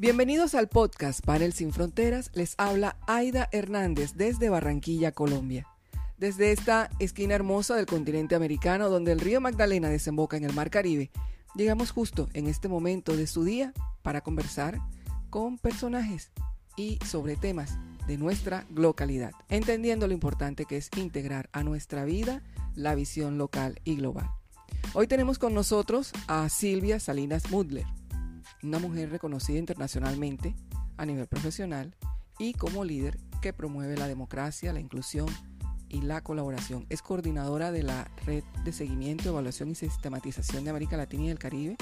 Bienvenidos al podcast Panel Sin Fronteras. Les habla Aida Hernández desde Barranquilla, Colombia. Desde esta esquina hermosa del continente americano donde el río Magdalena desemboca en el Mar Caribe, llegamos justo en este momento de su día para conversar con personajes y sobre temas de nuestra localidad, entendiendo lo importante que es integrar a nuestra vida la visión local y global. Hoy tenemos con nosotros a Silvia Salinas Mudler una mujer reconocida internacionalmente a nivel profesional y como líder que promueve la democracia, la inclusión y la colaboración. Es coordinadora de la Red de Seguimiento, Evaluación y Sistematización de América Latina y el Caribe,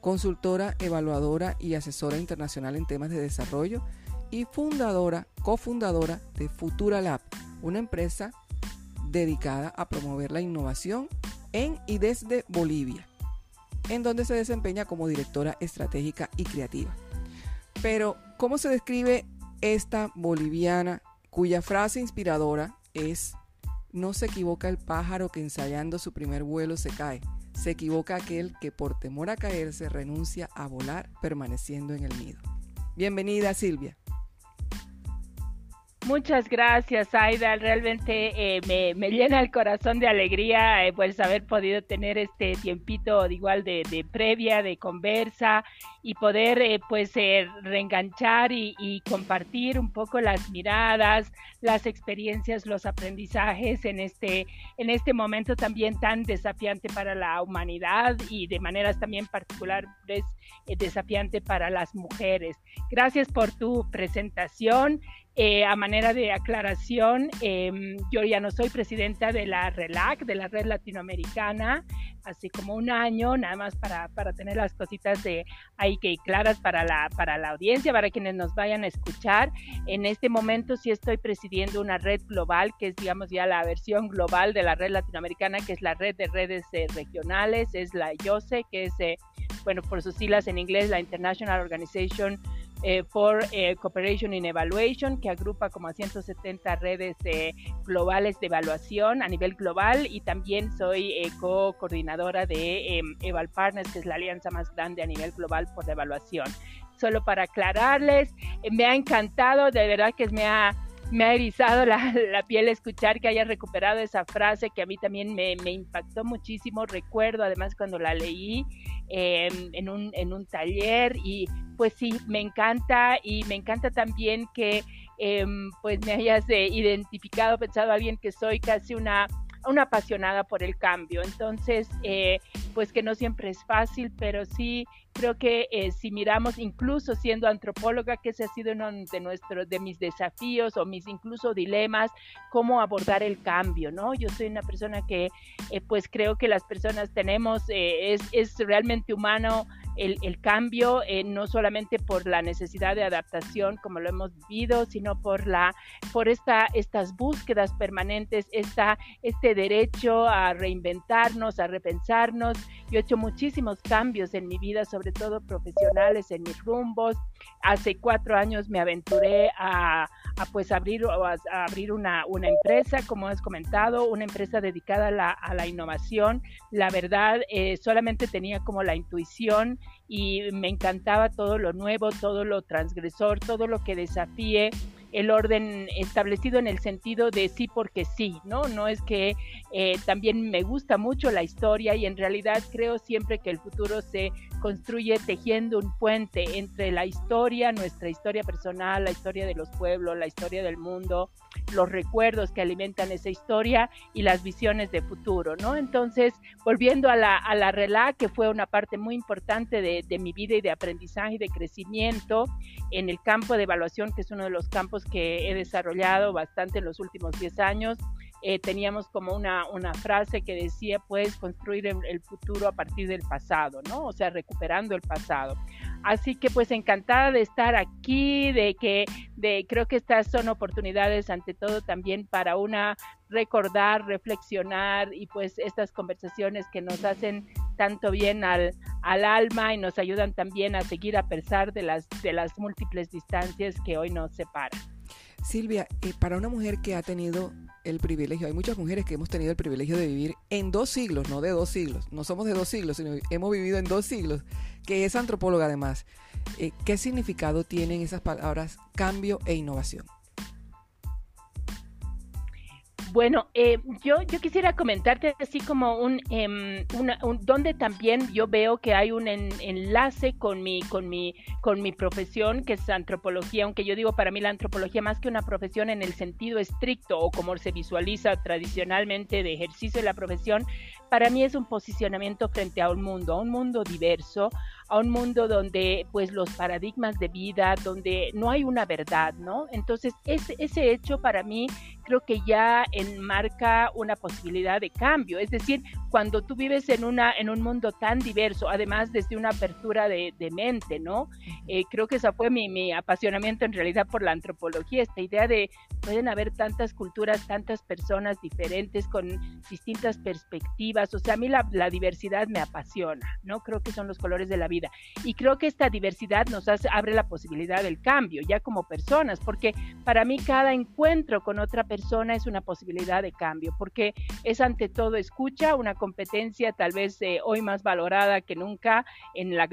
consultora, evaluadora y asesora internacional en temas de desarrollo y fundadora, cofundadora de Futura Lab, una empresa dedicada a promover la innovación en y desde Bolivia en donde se desempeña como directora estratégica y creativa. Pero, ¿cómo se describe esta boliviana cuya frase inspiradora es, no se equivoca el pájaro que ensayando su primer vuelo se cae, se equivoca aquel que por temor a caerse renuncia a volar permaneciendo en el nido? Bienvenida Silvia. Muchas gracias, Aida. Realmente eh, me, llena el corazón de alegría eh, pues haber podido tener este tiempito igual de, previa, de conversa y poder eh, pues reenganchar y, compartir un poco las miradas, las experiencias, los aprendizajes en este, en este momento también tan desafiante para la humanidad y de maneras también particulares desafiante para las mujeres. Gracias por tu presentación. Eh, a manera de aclaración, em, yo ya no soy presidenta de la RELAC, de la Red Latinoamericana, hace como un año, nada más para, para tener las cositas de ahí que claras para la, para la audiencia, para quienes nos vayan a escuchar. En este momento sí estoy presidiendo una red global, que es digamos ya la versión global de la Red Latinoamericana, que es la red de redes eh, regionales, es la IOSE, que es, eh, bueno, por sus siglas en inglés, la International Organization eh, for eh, Cooperation in Evaluation, que agrupa como a 170 redes eh, globales de evaluación a nivel global y también soy co-coordinadora de em, Eval Partners, que es la alianza más grande a nivel global por la evaluación. Solo para aclararles, me ha encantado, de verdad que me ha me ha erizado la, la, piel escuchar que haya recuperado esa frase que a mí también me, impactó muchísimo. Recuerdo además cuando la leí em, en, un, en un taller y pues sí, me encanta y me encanta también que em, pues me hayas eh, identificado, pensado alguien que soy casi una una apasionada por el cambio. Entonces, eh, pues que no siempre es fácil, pero sí creo que eh, si miramos, incluso siendo antropóloga, que ese ha sido uno de nuestros, de mis desafíos o mis incluso dilemas, cómo abordar el cambio, ¿no? Yo soy una persona que, eh, pues creo que las personas tenemos, es, es realmente humano el, cambio, eh, no solamente por la necesidad de adaptación como lo hemos vivido, sino por, la, por esta, estas búsquedas permanentes, esta, este derecho a reinventarnos, a repensarnos. Yo he hecho muchísimos cambios en mi vida, sobre todo profesionales, en mis rumbos. Hace cuatro años me aventuré a, a pues abrir, abrir una, una, empresa, como has comentado, una empresa dedicada a la, a la innovación. La verdad, eh, solamente tenía como la intuición y me encantaba todo lo nuevo, todo lo transgresor, todo lo que desafíe el orden establecido en el sentido de sí porque sí, ¿no? No es que eh, también me gusta mucho la historia y en realidad creo siempre que el futuro se construye tejiendo un puente entre la historia, nuestra historia personal, la historia de los pueblos, la historia del mundo, los recuerdos que alimentan esa historia y las visiones de futuro, ¿no? Entonces, volviendo a la, a la RELA, que fue una parte muy importante de, de mi vida y de aprendizaje y de crecimiento en el campo de evaluación, que es uno de los campos que he desarrollado bastante en los últimos 10 años, eh, teníamos como una, una, frase que decía, puedes construir el, futuro a partir del pasado, ¿no? O sea, recuperando el pasado. Así que pues encantada de estar aquí, de que de, creo que estas son oportunidades ante todo también para una recordar, reflexionar y pues estas conversaciones que nos hacen tanto bien al, al alma y nos ayudan también a seguir a pesar de las, de las múltiples distancias que hoy nos separan. Silvia, eh, para una mujer que ha tenido el privilegio, hay muchas mujeres que hemos tenido el privilegio de vivir en dos siglos, no de dos siglos, no somos de dos siglos, sino hemos vivido en dos siglos, que es antropóloga además. Eh, ¿Qué significado tienen esas palabras cambio e innovación? Bueno, eh, yo, yo quisiera comentarte así como un, eh, donde también yo veo que hay un enlace con mi, con mi, con mi profesión, que es antropología, aunque yo digo para mí la antropología más que una profesión en el sentido estricto o como se visualiza tradicionalmente de ejercicio de la profesión, para mí es un posicionamiento frente a un mundo, a un mundo diverso, a un mundo donde pues los paradigmas de vida, donde no hay una verdad, ¿no? Entonces ese, ese hecho para mí creo que ya enmarca una posibilidad de cambio, es decir, cuando tú vives en, una, en un mundo tan diverso, además desde una apertura de, mente, ¿no? Eh, creo que ese fue mi, mi apasionamiento en realidad por la antropología, esta idea de pueden haber tantas culturas, tantas personas diferentes con distintas perspectivas, o sea, a mí la, la diversidad me apasiona, ¿no? Creo que son los colores de la vida y creo que esta diversidad nos hace, abre la posibilidad del cambio, ya como personas, porque para mí cada encuentro con otra persona es una posibilidad de cambio, porque es ante todo escucha, una competencia tal vez eh, hoy más valorada que nunca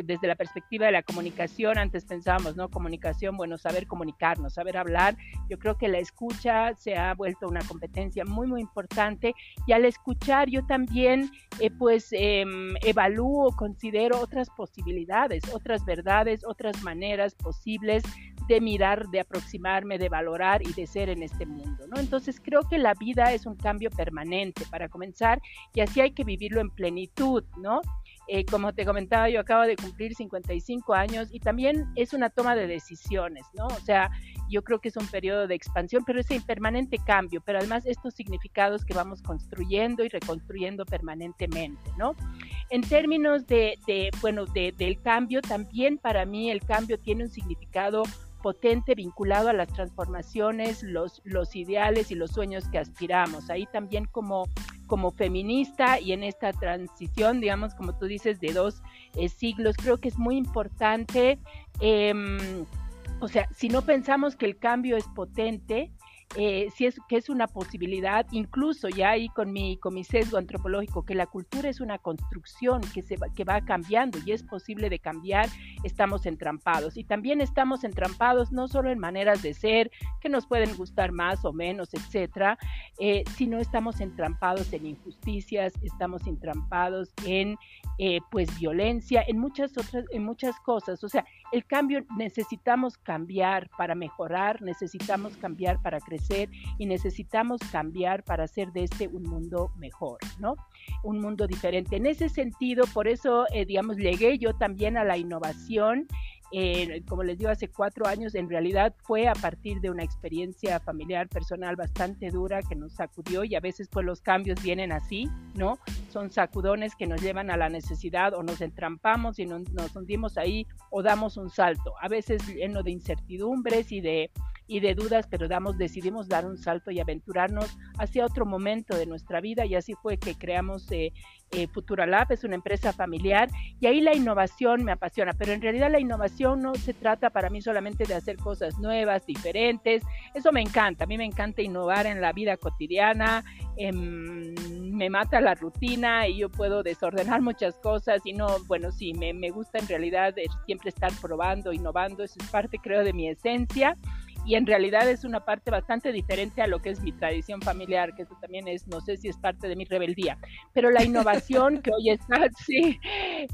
desde la perspectiva de la comunicación. Antes pensábamos, ¿no? Comunicación, bueno, saber comunicarnos, saber hablar. Yo creo que la escucha se ha vuelto una competencia muy, muy importante y al escuchar yo también, eh, pues, em, evalúo, considero otras posibilidades otras verdades, otras maneras posibles de mirar, de aproximarme, de valorar y de ser en este mundo, ¿no? Entonces creo que la vida es un cambio permanente para comenzar y así hay que vivirlo en plenitud, ¿no? Eh, como te comentaba, yo acabo de cumplir 55 años y también es una toma de decisiones, ¿no? O sea, yo creo que es un periodo de expansión, pero es impermanente cambio, pero además estos significados que vamos construyendo y reconstruyendo permanentemente, ¿no? En términos de, bueno, de, del cambio, también para mí el cambio tiene un significado potente vinculado a las transformaciones, los, los ideales y los sueños que aspiramos. Ahí también como, como feminista y en esta transición, digamos, como tú dices, de dos eh, siglos, creo que es muy importante. Em, o sea, si no pensamos que el cambio es potente, eh, si es que es una posibilidad, incluso ya ahí con mi, con mi sesgo antropológico, que la cultura es una construcción que, se va, que va cambiando y es posible de cambiar, estamos entrampados. Y también estamos entrampados no solo en maneras de ser que nos pueden gustar más o menos, etcétera, eh, sino estamos entrampados en injusticias, estamos entrampados en eh, pues violencia, en muchas otras, en muchas cosas. O sea, el cambio necesitamos cambiar para mejorar, necesitamos cambiar para crecer y necesitamos cambiar para hacer de este un mundo mejor, ¿no? Un mundo diferente. En ese sentido, por eso, eh, digamos, llegué yo también a la innovación eh, como les digo, hace cuatro años, en realidad fue a partir de una experiencia familiar personal bastante dura que nos sacudió y a veces pues los cambios vienen así, ¿no? Son sacudones que nos llevan a la necesidad o nos entrampamos y nos, nos hundimos ahí o damos un salto, a veces lleno de incertidumbres y de y de dudas, pero damos, decidimos dar un salto y aventurarnos hacia otro momento de nuestra vida y así fue que creamos eh, eh, Futura Lab, es una empresa familiar y ahí la innovación me apasiona, pero en realidad la innovación no se trata para mí solamente de hacer cosas nuevas, diferentes, eso me encanta, a mí me encanta innovar en la vida cotidiana, em, me mata la rutina y yo puedo desordenar muchas cosas y no, bueno, sí, me, me gusta en realidad siempre estar probando, innovando, eso es parte creo de mi esencia y en realidad es una parte bastante diferente a lo que es mi tradición familiar, que eso también es, no sé si es parte de mi rebeldía, pero la innovación que hoy está, sí,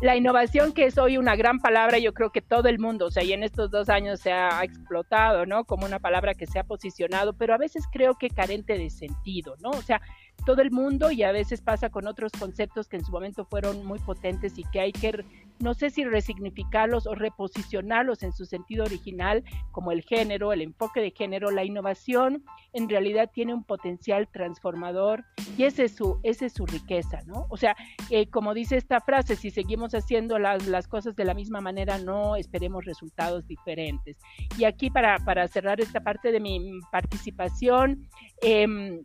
la innovación que es hoy una gran palabra, yo creo que todo el mundo, o sea, y en estos dos años se ha explotado, ¿no? Como una palabra que se ha posicionado, pero a veces creo que carente de sentido, ¿no? O sea, todo el mundo y a veces pasa con otros conceptos que en su momento fueron muy potentes y que hay que, no sé si resignificarlos o reposicionarlos en su sentido original, como el género, el enfoque de género, la innovación en realidad tiene un potencial transformador y ese es su, esa es su riqueza, ¿no? O sea, eh, como dice esta frase, si seguimos haciendo las, las, cosas de la misma manera, no esperemos resultados diferentes. Y aquí para, para cerrar esta parte de mi participación, eh,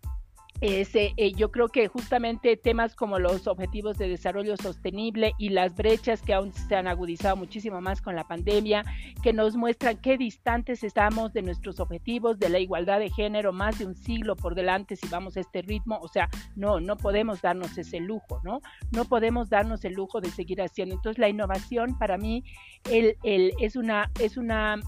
ese, eh, yo creo que justamente temas como los objetivos de desarrollo sostenible y las brechas que aún se han agudizado muchísimo más con la pandemia, que nos muestran qué distantes estamos de nuestros objetivos de la igualdad de género, más de un siglo por delante si vamos a este ritmo, o sea, no, no podemos darnos ese lujo, ¿no? No podemos darnos el lujo de seguir haciendo. Entonces la innovación para mí el, el, es, una, es una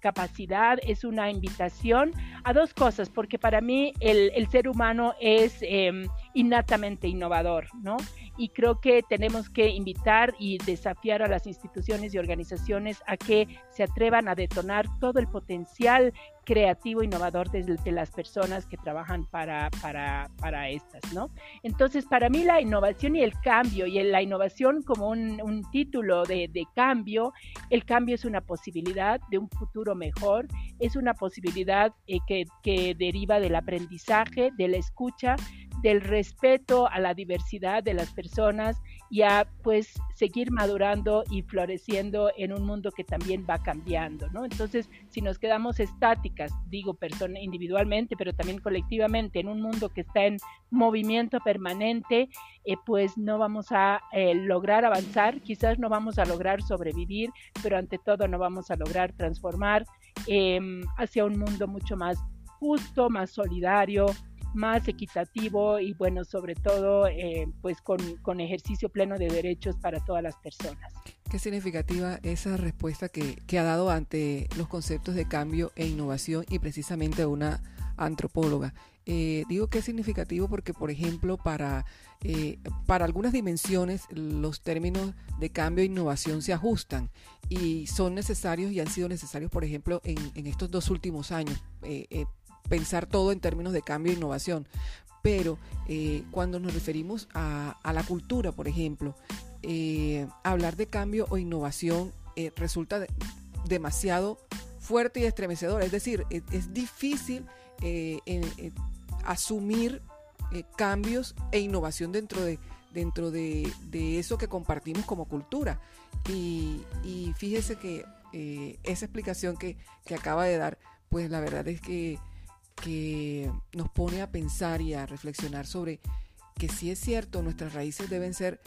capacidad, es una invitación a dos cosas, porque para mí el, el ser humano es eh, innatamente innovador, ¿no? Y creo que tenemos que invitar y desafiar a las instituciones y organizaciones a que se atrevan a detonar todo el potencial creativo, innovador desde de las personas que trabajan para, para, para, estas, ¿no? Entonces, para mí la innovación y el cambio, y la innovación como un, título de, de, cambio, el cambio es una posibilidad de un futuro mejor, es una posibilidad eh, que, que deriva del aprendizaje, de la escucha, del respeto a la diversidad de las personas y a pues seguir madurando y floreciendo en un mundo que también va cambiando, ¿no? Entonces, si nos quedamos estáticas, digo persona individualmente, pero también colectivamente, en un mundo que está en movimiento permanente, eh, pues no vamos a eh, lograr avanzar, quizás no vamos a lograr sobrevivir, pero ante todo no vamos a lograr transformar eh, hacia un mundo mucho más justo, más solidario, más equitativo y bueno, sobre todo eh, pues con, con, ejercicio pleno de derechos para todas las personas. Qué significativa esa respuesta que, que ha dado ante los conceptos de cambio e innovación y precisamente una antropóloga. Eh, digo que es significativo porque, por ejemplo, para, eh, para algunas dimensiones los términos de cambio e innovación se ajustan y son necesarios y han sido necesarios, por ejemplo, en, en estos dos últimos años. Pensar todo en términos de cambio e innovación. Pero eh, cuando nos referimos a, la cultura, por ejemplo, eh, hablar de cambio o innovación eh, resulta demasiado fuerte y estremecedor. Es decir, es, difícil asumir cambios e innovación dentro de, dentro de, eso que compartimos como cultura. Y, fíjese que esa explicación que, que acaba de dar, pues la verdad es que que nos pone a pensar y a reflexionar sobre que sí es cierto, nuestras raíces deben ser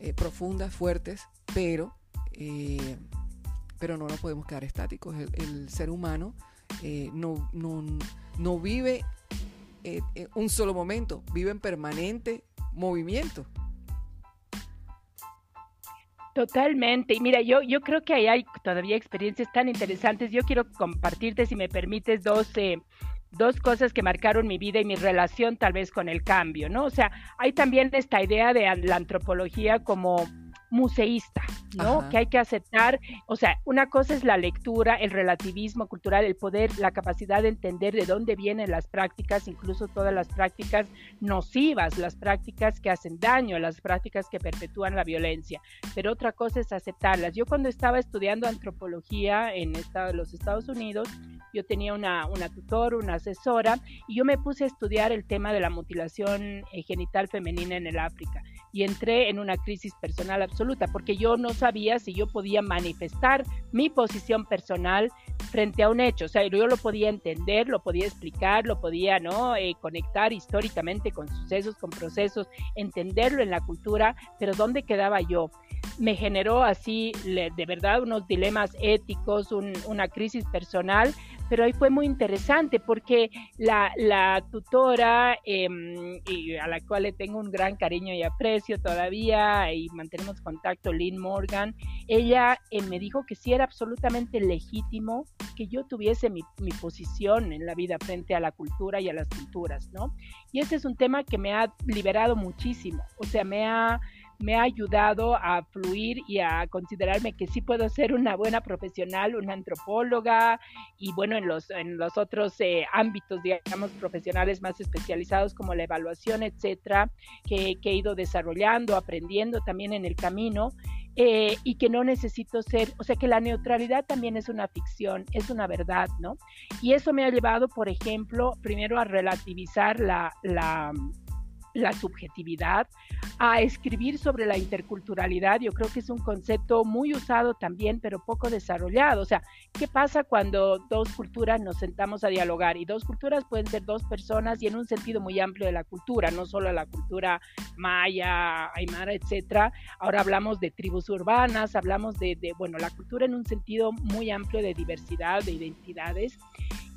eh, profundas, fuertes, pero, eh, pero no nos podemos quedar estáticos. El, ser humano eh, no, no, no, vive un solo momento, vive en permanente movimiento. Totalmente. Y mira, yo, yo creo que ahí hay todavía experiencias tan interesantes. Yo quiero compartirte, si me permites, dos dos cosas que marcaron mi vida y mi relación tal vez con el cambio, ¿no? O sea, hay también esta idea de la antropología como museísta, ¿no? Que hay que aceptar, o sea, una cosa es la lectura, el relativismo cultural, el poder, la capacidad de entender de dónde vienen las prácticas, incluso todas las prácticas nocivas, las prácticas que hacen daño, las prácticas que perpetúan la violencia, pero otra cosa es aceptarlas. Yo cuando estaba estudiando antropología en los Estados Unidos, yo tenía una, una tutor, una asesora, y yo me puse a estudiar el tema de la mutilación eh, genital femenina en el África y entré en una crisis personal absoluta porque yo no sabía si yo podía manifestar mi posición personal frente a un hecho, o sea, yo lo podía entender, lo podía explicar, lo podía, ¿no? Eh, conectar históricamente con sucesos, con procesos, entenderlo en la cultura, pero ¿dónde quedaba yo? Me generó así, de verdad, unos dilemas éticos, una crisis personal, pero ahí fue muy interesante porque la, la tutora, em, y a la cual le tengo un gran cariño y aprecio todavía, y mantenemos contacto, Lynn Morgan, ella eh, me dijo que sí era absolutamente legítimo que yo tuviese mi, mi posición en la vida frente a la cultura y a las culturas, ¿no? Y ese es un tema que me ha liberado muchísimo, o sea, me ha me ha ayudado a fluir y a considerarme que sí puedo ser una buena profesional, una antropóloga y bueno, en los, en los otros eh, ámbitos, digamos, profesionales más especializados como la evaluación, etcétera, que, he ido desarrollando, aprendiendo también en el camino. Eh, y que no necesito ser, o sea que la neutralidad también es una ficción, es una verdad, ¿no? Y eso me ha llevado, por ejemplo, primero a relativizar la, la la subjetividad, a escribir sobre la interculturalidad. Yo creo que es un concepto muy usado también, pero poco desarrollado. O sea, ¿qué pasa cuando dos culturas nos sentamos a dialogar? Y dos culturas pueden ser dos personas y en un sentido muy amplio de la cultura, no solo la cultura maya, aymara, etcétera. Ahora hablamos de tribus urbanas, hablamos de, de, bueno, la cultura en un sentido muy amplio de diversidad, de identidades.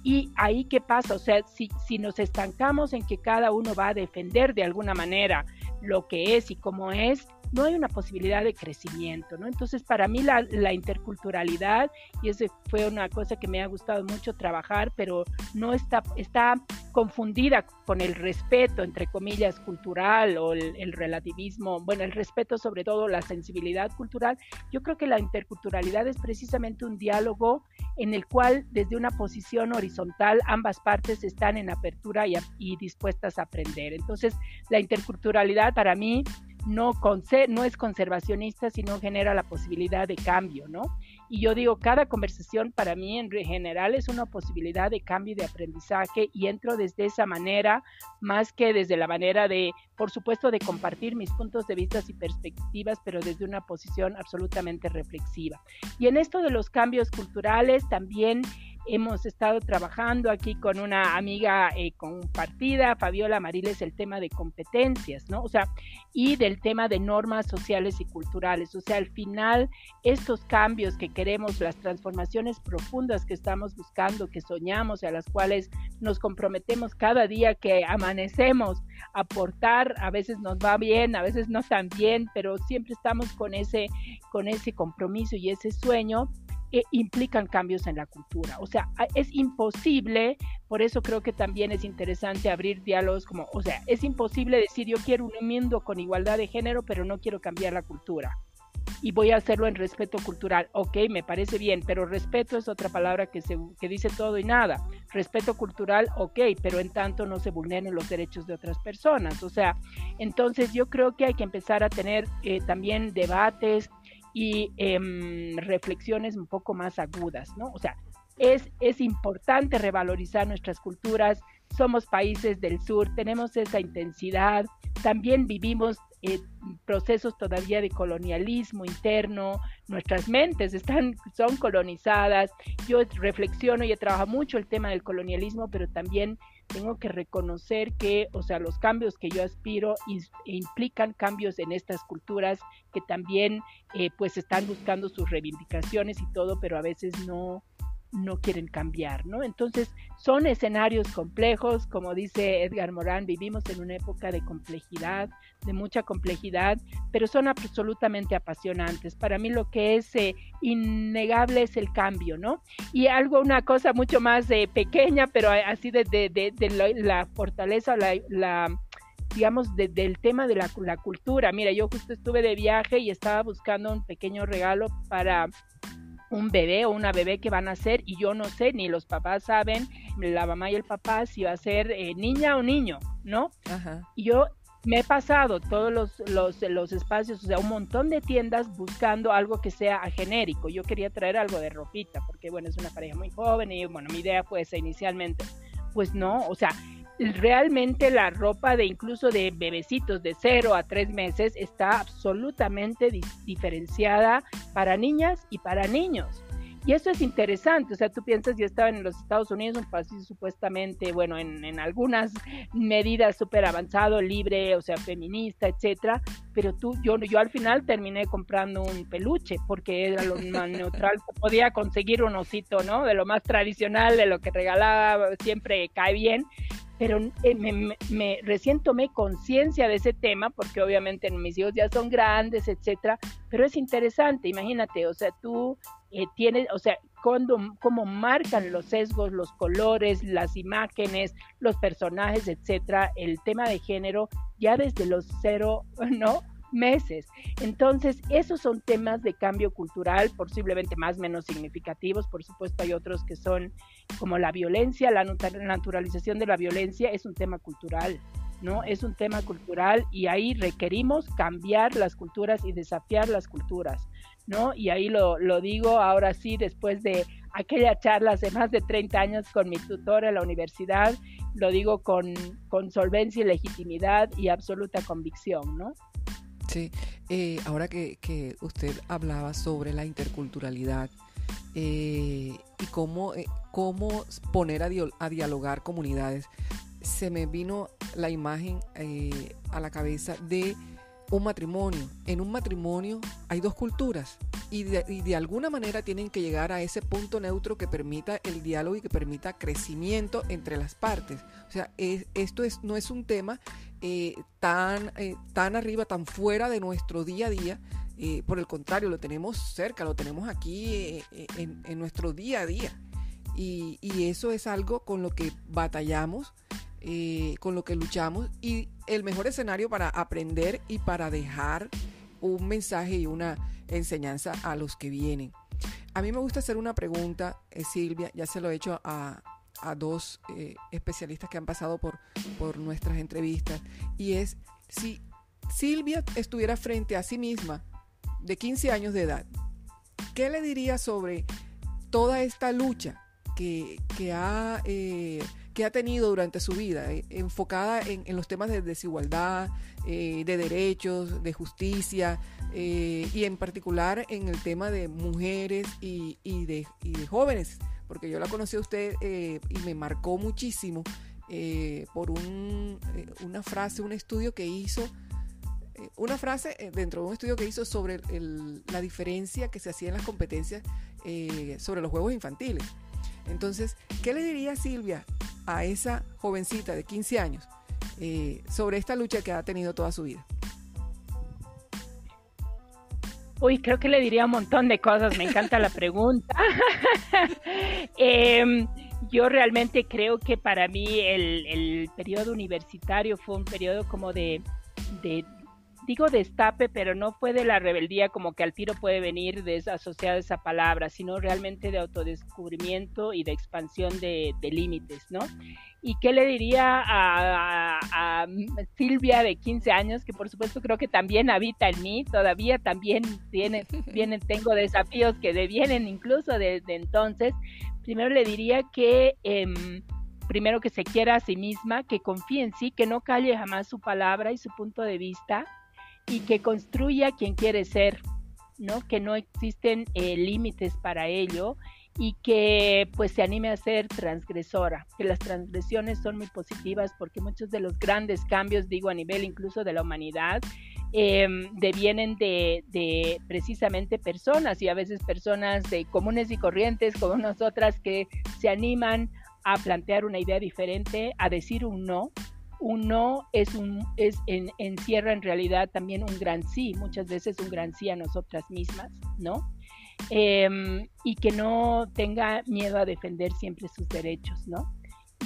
Y ahí qué pasa, o sea, si, si nos estancamos en que cada uno va a defender de alguna manera lo que es y cómo es, no hay una posibilidad de crecimiento, ¿no? Entonces, para mí la, la, interculturalidad, y eso fue una cosa que me ha gustado mucho trabajar, pero no está, está confundida con el respeto, entre comillas, cultural o el, el, relativismo, bueno, el respeto sobre todo, la sensibilidad cultural. Yo creo que la interculturalidad es precisamente un diálogo en el cual desde una posición horizontal ambas partes están en apertura y, y dispuestas a aprender. Entonces, la interculturalidad para mí no, no es conservacionista, sino genera la posibilidad de cambio, ¿no? Y yo digo, cada conversación para mí en general es una posibilidad de cambio y de aprendizaje y entro desde esa manera, más que desde la manera de, por supuesto, de compartir mis puntos de vista y perspectivas, pero desde una posición absolutamente reflexiva. Y en esto de los cambios culturales también hemos estado trabajando aquí con una amiga eh, compartida, Fabiola Mariles, el tema de competencias, ¿no? O sea, y del tema de normas sociales y culturales. O sea, al final, estos cambios que queremos, las transformaciones profundas que estamos buscando, que soñamos, a las cuales nos comprometemos cada día que amanecemos, aportar, a veces nos va bien, a veces no tan bien, pero siempre estamos con ese, con ese compromiso y ese sueño eh, implican cambios en la cultura. O sea, es imposible, por eso creo que también es interesante abrir diálogos como, o sea, es imposible decir yo quiero un mundo con igualdad de género, pero no quiero cambiar la cultura. Y voy a hacerlo en respeto cultural. Ok, me parece bien, pero respeto es otra palabra que, se, que dice todo y nada. Respeto cultural, ok, pero en tanto no se vulneren los derechos de otras personas. O sea, entonces yo creo que hay que empezar a tener eh, también debates, y eh, reflexiones un poco más agudas, ¿no? O sea, es, es importante revalorizar nuestras culturas, somos países del sur, tenemos esa intensidad, también vivimos eh, procesos todavía de colonialismo interno, nuestras mentes están, son colonizadas, yo reflexiono y he trabajado mucho el tema del colonialismo, pero también tengo que reconocer que, o sea, los cambios que yo aspiro implican cambios en estas culturas que también eh, pues están buscando sus reivindicaciones y todo, pero a veces no, no quieren cambiar, ¿no? Entonces, son escenarios complejos, como dice Edgar Morán, vivimos en una época de complejidad, de mucha complejidad, pero son absolutamente apasionantes. Para mí lo que es eh, innegable es el cambio, ¿no? Y algo, una cosa mucho más eh, pequeña, pero así de, la, fortaleza, la, la digamos, del tema de la, la cultura. Mira, yo justo estuve de viaje y estaba buscando un pequeño regalo para un bebé o una bebé que van a ser y yo no sé, ni los papás saben, la mamá y el papá, si va a ser eh, niña o niño, ¿no? Y yo me he pasado todos los, los, los, espacios, o sea, un montón de tiendas buscando algo que sea genérico. Yo quería traer algo de ropita, porque bueno, es una pareja muy joven y bueno, mi idea fue esa inicialmente. Pues no, o sea, realmente la ropa de incluso de bebecitos de 0 a 3 meses está absolutamente diferenciada para niñas y para niños. Y eso es interesante, o sea, tú piensas, yo estaba en los Estados Unidos, un país supuestamente, bueno, en, en algunas medidas súper avanzado, libre, o sea, feminista, etcétera, pero tú, yo, yo al final terminé comprando un peluche, porque era lo más neutral, podía conseguir un osito, ¿no? De lo más tradicional, de lo que regalaba, siempre cae bien, pero eh, me, me, recién tomé conciencia de ese tema porque obviamente mis hijos ya son grandes, etcétera, pero es interesante, imagínate, o sea, tú eh, tienes, o sea, cuando, cómo marcan los sesgos, los colores, las imágenes, los personajes, etcétera, el tema de género ya desde los cero, ¿no? meses. Entonces, esos son temas de cambio cultural, posiblemente más menos significativos. Por supuesto, hay otros que son como la violencia, la naturalización de la violencia es un tema cultural. ¿no? Es un tema cultural y ahí requerimos cambiar las culturas y desafiar las culturas, ¿no? Y ahí lo, lo digo ahora sí, después de aquella charla hace más de 30 años con mi tutora en la universidad, lo digo con, con solvencia y legitimidad y absoluta convicción, ¿no? Sí, eh, ahora que, que, usted hablaba sobre la interculturalidad eh, y cómo, eh, cómo poner a, dialogar comunidades, se me vino la imagen a la cabeza de un matrimonio. En un matrimonio hay dos culturas y de, alguna manera tienen que llegar a ese punto neutro que permita el diálogo y que permita crecimiento entre las partes. O sea, esto es, no es un tema eh, tan, eh, tan arriba, tan fuera de nuestro día a día. Eh, por el contrario, lo tenemos cerca, lo tenemos aquí en, nuestro día a día. Y, y, eso es algo con lo que batallamos, con lo que luchamos y el mejor escenario para aprender y para dejar un mensaje y una enseñanza a los que vienen. A mí me gusta hacer una pregunta, eh, Silvia, ya se lo he hecho a, dos eh, especialistas que han pasado por, por nuestras entrevistas, y es si Silvia estuviera frente a sí misma de 15 años de edad, ¿qué le diría sobre toda esta lucha que, ha... Eh, que ha tenido durante su vida, eh, enfocada en, los temas de desigualdad, eh, de derechos, de justicia, eh, y en particular en el tema de mujeres y, de, jóvenes, porque yo la conocí a usted y me marcó muchísimo por una frase, un estudio que hizo una frase dentro de un estudio que hizo sobre la diferencia que se hacía en las competencias sobre los juegos infantiles. Entonces, ¿qué le diría Silvia a esa jovencita de 15 años eh, sobre esta lucha que ha tenido toda su vida? Uy, creo que le diría un montón de cosas, me encanta la pregunta. Em, yo realmente creo que para mí el, periodo universitario fue un periodo como de, digo destape, pero no fue de la rebeldía como que al tiro puede venir de, asociada esa palabra, sino realmente de autodescubrimiento y de expansión de, límites, ¿no? ¿Y qué le diría a, Silvia de 15 años, que por supuesto creo que también habita en mí, todavía también tiene, vienen, tengo desafíos que devienen incluso desde entonces? Primero le diría que... Em, primero que se quiera a sí misma, que confíe en sí, que no calle jamás su palabra y su punto de vista, y que construya quien quiere ser, ¿no? Que no existen eh, límites para ello y que pues se anime a ser transgresora, que las transgresiones son muy positivas porque muchos de los grandes cambios, digo a nivel incluso de la humanidad, em, devienen de, de, precisamente personas y a veces personas de comunes y corrientes como nosotras que se animan a plantear una idea diferente, a decir un no un no es un, es en, encierra en realidad también un gran sí, muchas veces un gran sí a nosotras mismas, ¿no? Em, y que no tenga miedo a defender siempre sus derechos, ¿no?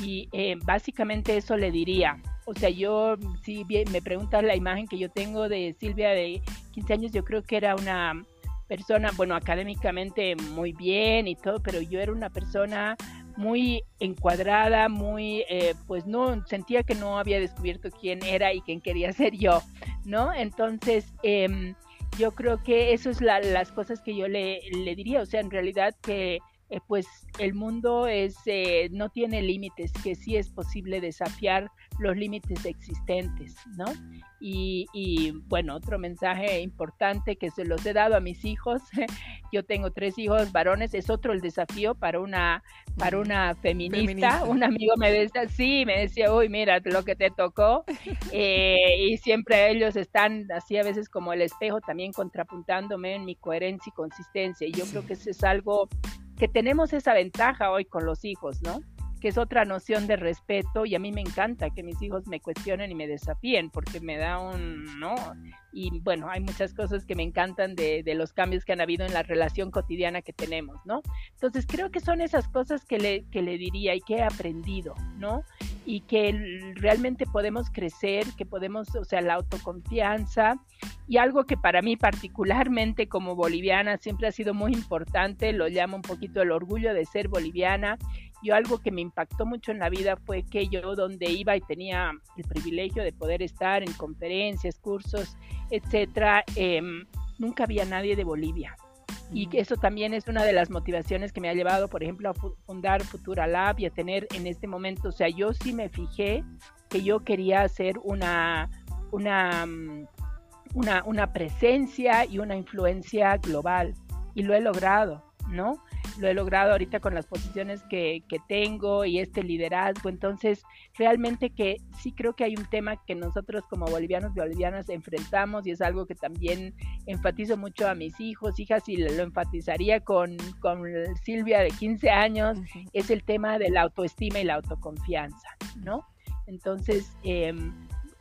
Y eh, básicamente eso le diría. O sea, yo, si me preguntas la imagen que yo tengo de Silvia de 15 años, yo creo que era una persona, bueno, académicamente muy bien y todo, pero yo era una persona muy encuadrada, muy, eh, pues no, sentía que no había descubierto quién era y quién quería ser yo, ¿no? Entonces, em, yo creo que eso es las cosas que yo le, le, diría, o sea, en realidad que eh, pues el mundo es, eh, no tiene límites, que sí es posible desafiar los límites existentes, ¿no? Y, y, bueno, otro mensaje importante que se los he dado a mis hijos, yo tengo tres hijos varones, es otro el desafío para una, para una feminista. Un amigo me decía, sí, me decía, uy, mira lo que te tocó. Eh, y siempre ellos están así a veces como el espejo también contrapuntándome en mi coherencia y consistencia. Y yo creo que eso es algo que tenemos esa ventaja hoy con los hijos, ¿no? Que es otra noción de respeto y a mí me encanta que mis hijos me cuestionen y me desafíen porque me da un, ¿no? Y bueno, hay muchas cosas que me encantan de, de, los cambios que han habido en la relación cotidiana que tenemos, ¿no? Entonces creo que son esas cosas que le, que le diría y que he aprendido, ¿no? Y que realmente podemos crecer, que podemos, o sea, la autoconfianza y algo que para mí particularmente como boliviana siempre ha sido muy importante, lo llamo un poquito el orgullo de ser boliviana yo algo que me impactó mucho en la vida fue que yo donde iba y tenía el privilegio de poder estar en conferencias, cursos, etcétera, em, nunca había nadie de Bolivia. Y eso también es una de las motivaciones que me ha llevado, por ejemplo, a fundar Futura Lab y a tener en este momento, o sea, yo sí me fijé que yo quería hacer una, una mm, una, una presencia y una influencia global. Y lo he logrado, ¿no? Lo he logrado ahorita con las posiciones que, que, tengo y este liderazgo. Entonces, realmente que sí creo que hay un tema que nosotros como bolivianos y bolivianas enfrentamos y es algo que también enfatizo mucho a mis hijos, hijas, y lo enfatizaría con, con Silvia de 15 años, es el tema de la autoestima y la autoconfianza, ¿no? Entonces, eh,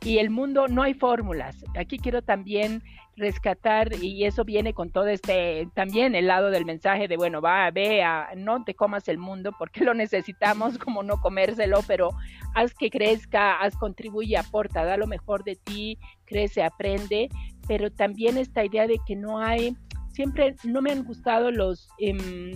y el mundo no hay fórmulas. Aquí quiero también rescatar y eso viene con todo este también el lado del mensaje de bueno va ve no te comas el mundo porque lo necesitamos como no comérselo pero haz que crezca haz contribuye aporta da lo mejor de ti crece aprende. Pero también esta idea de que no hay siempre no me han gustado los em,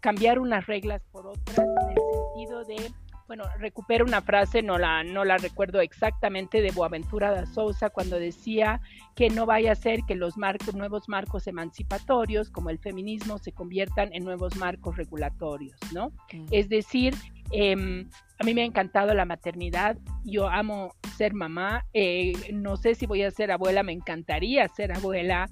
cambiar unas reglas por otras en el sentido de bueno, recupero una frase, no la, no la recuerdo exactamente, de Boaventura da Sousa, cuando decía que no vaya a ser que los marcos, nuevos marcos emancipatorios, como el feminismo, se conviertan en nuevos marcos regulatorios, ¿no? Es decir, em, a mí me ha encantado la maternidad, yo amo ser mamá, eh, no sé si voy a ser abuela, me encantaría ser abuela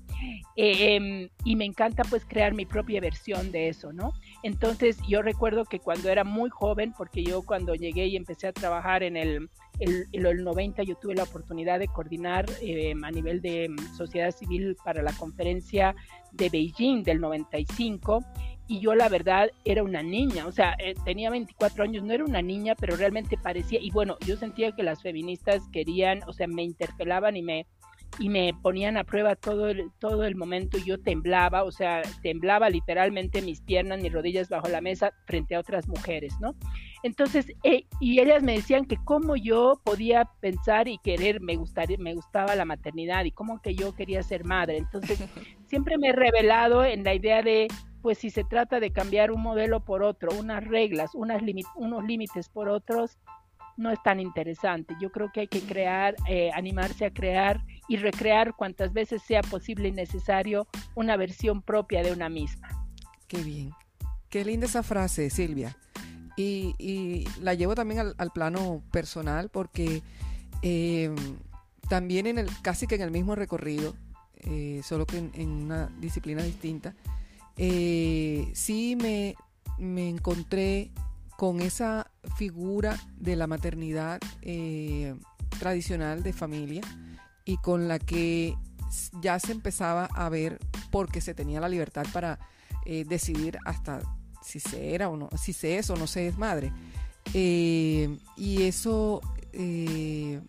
eh, y me encanta pues crear mi propia versión de eso, ¿no? Entonces yo recuerdo que cuando era muy joven, porque yo cuando llegué y empecé a trabajar en el, el, 90, yo tuve la oportunidad de coordinar eh, a nivel de sociedad civil para la conferencia de Beijing del 95 y yo la verdad era una niña, o sea, eh, tenía 24 años, no era una niña, pero realmente parecía, y bueno, yo sentía que las feministas querían, o sea, me interpelaban y me, y me ponían a prueba todo el, todo el momento. Yo temblaba, o sea, temblaba literalmente mis piernas, mis rodillas bajo la mesa frente a otras mujeres, ¿no? Entonces, eh, y ellas me decían que cómo yo podía pensar y querer, me, gustaría, me gustaba la maternidad y cómo que yo quería ser madre. Entonces, siempre me he revelado en la idea de, pues si se trata de cambiar un modelo por otro, unas reglas, unas unos límites por otros, no es tan interesante. Yo creo que hay que crear, eh, animarse a crear y recrear cuantas veces sea posible y necesario una versión propia de una misma. Qué bien. Qué linda esa frase, Silvia. Y, la llevo también al, plano personal porque eh, también en el, casi que en el mismo recorrido, eh, solo que en, una disciplina distinta, eh, sí me, me, encontré con esa figura de la maternidad tradicional de familia y con la que ya se empezaba a ver porque se tenía la libertad para eh, decidir hasta si se era o no, si se es o no se es madre. Eh, y eso, eh,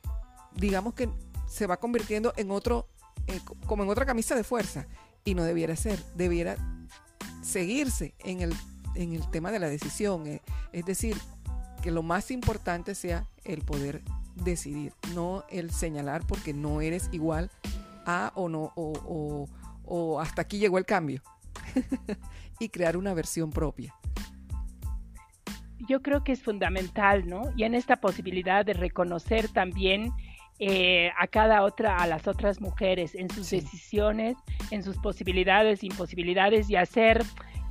digamos que se va convirtiendo en otro, como en otra camisa de fuerza. Y no debiera ser, debiera seguirse en el, en el tema de la decisión. es decir, que lo más importante sea el poder decidir, no el señalar porque no eres igual a o no, o, hasta aquí llegó el cambio. y crear una versión propia. Yo creo que es fundamental, ¿no? Y en esta posibilidad de reconocer también eh, a cada otra, a las otras mujeres, en sus decisiones, en sus posibilidades, imposibilidades y hacer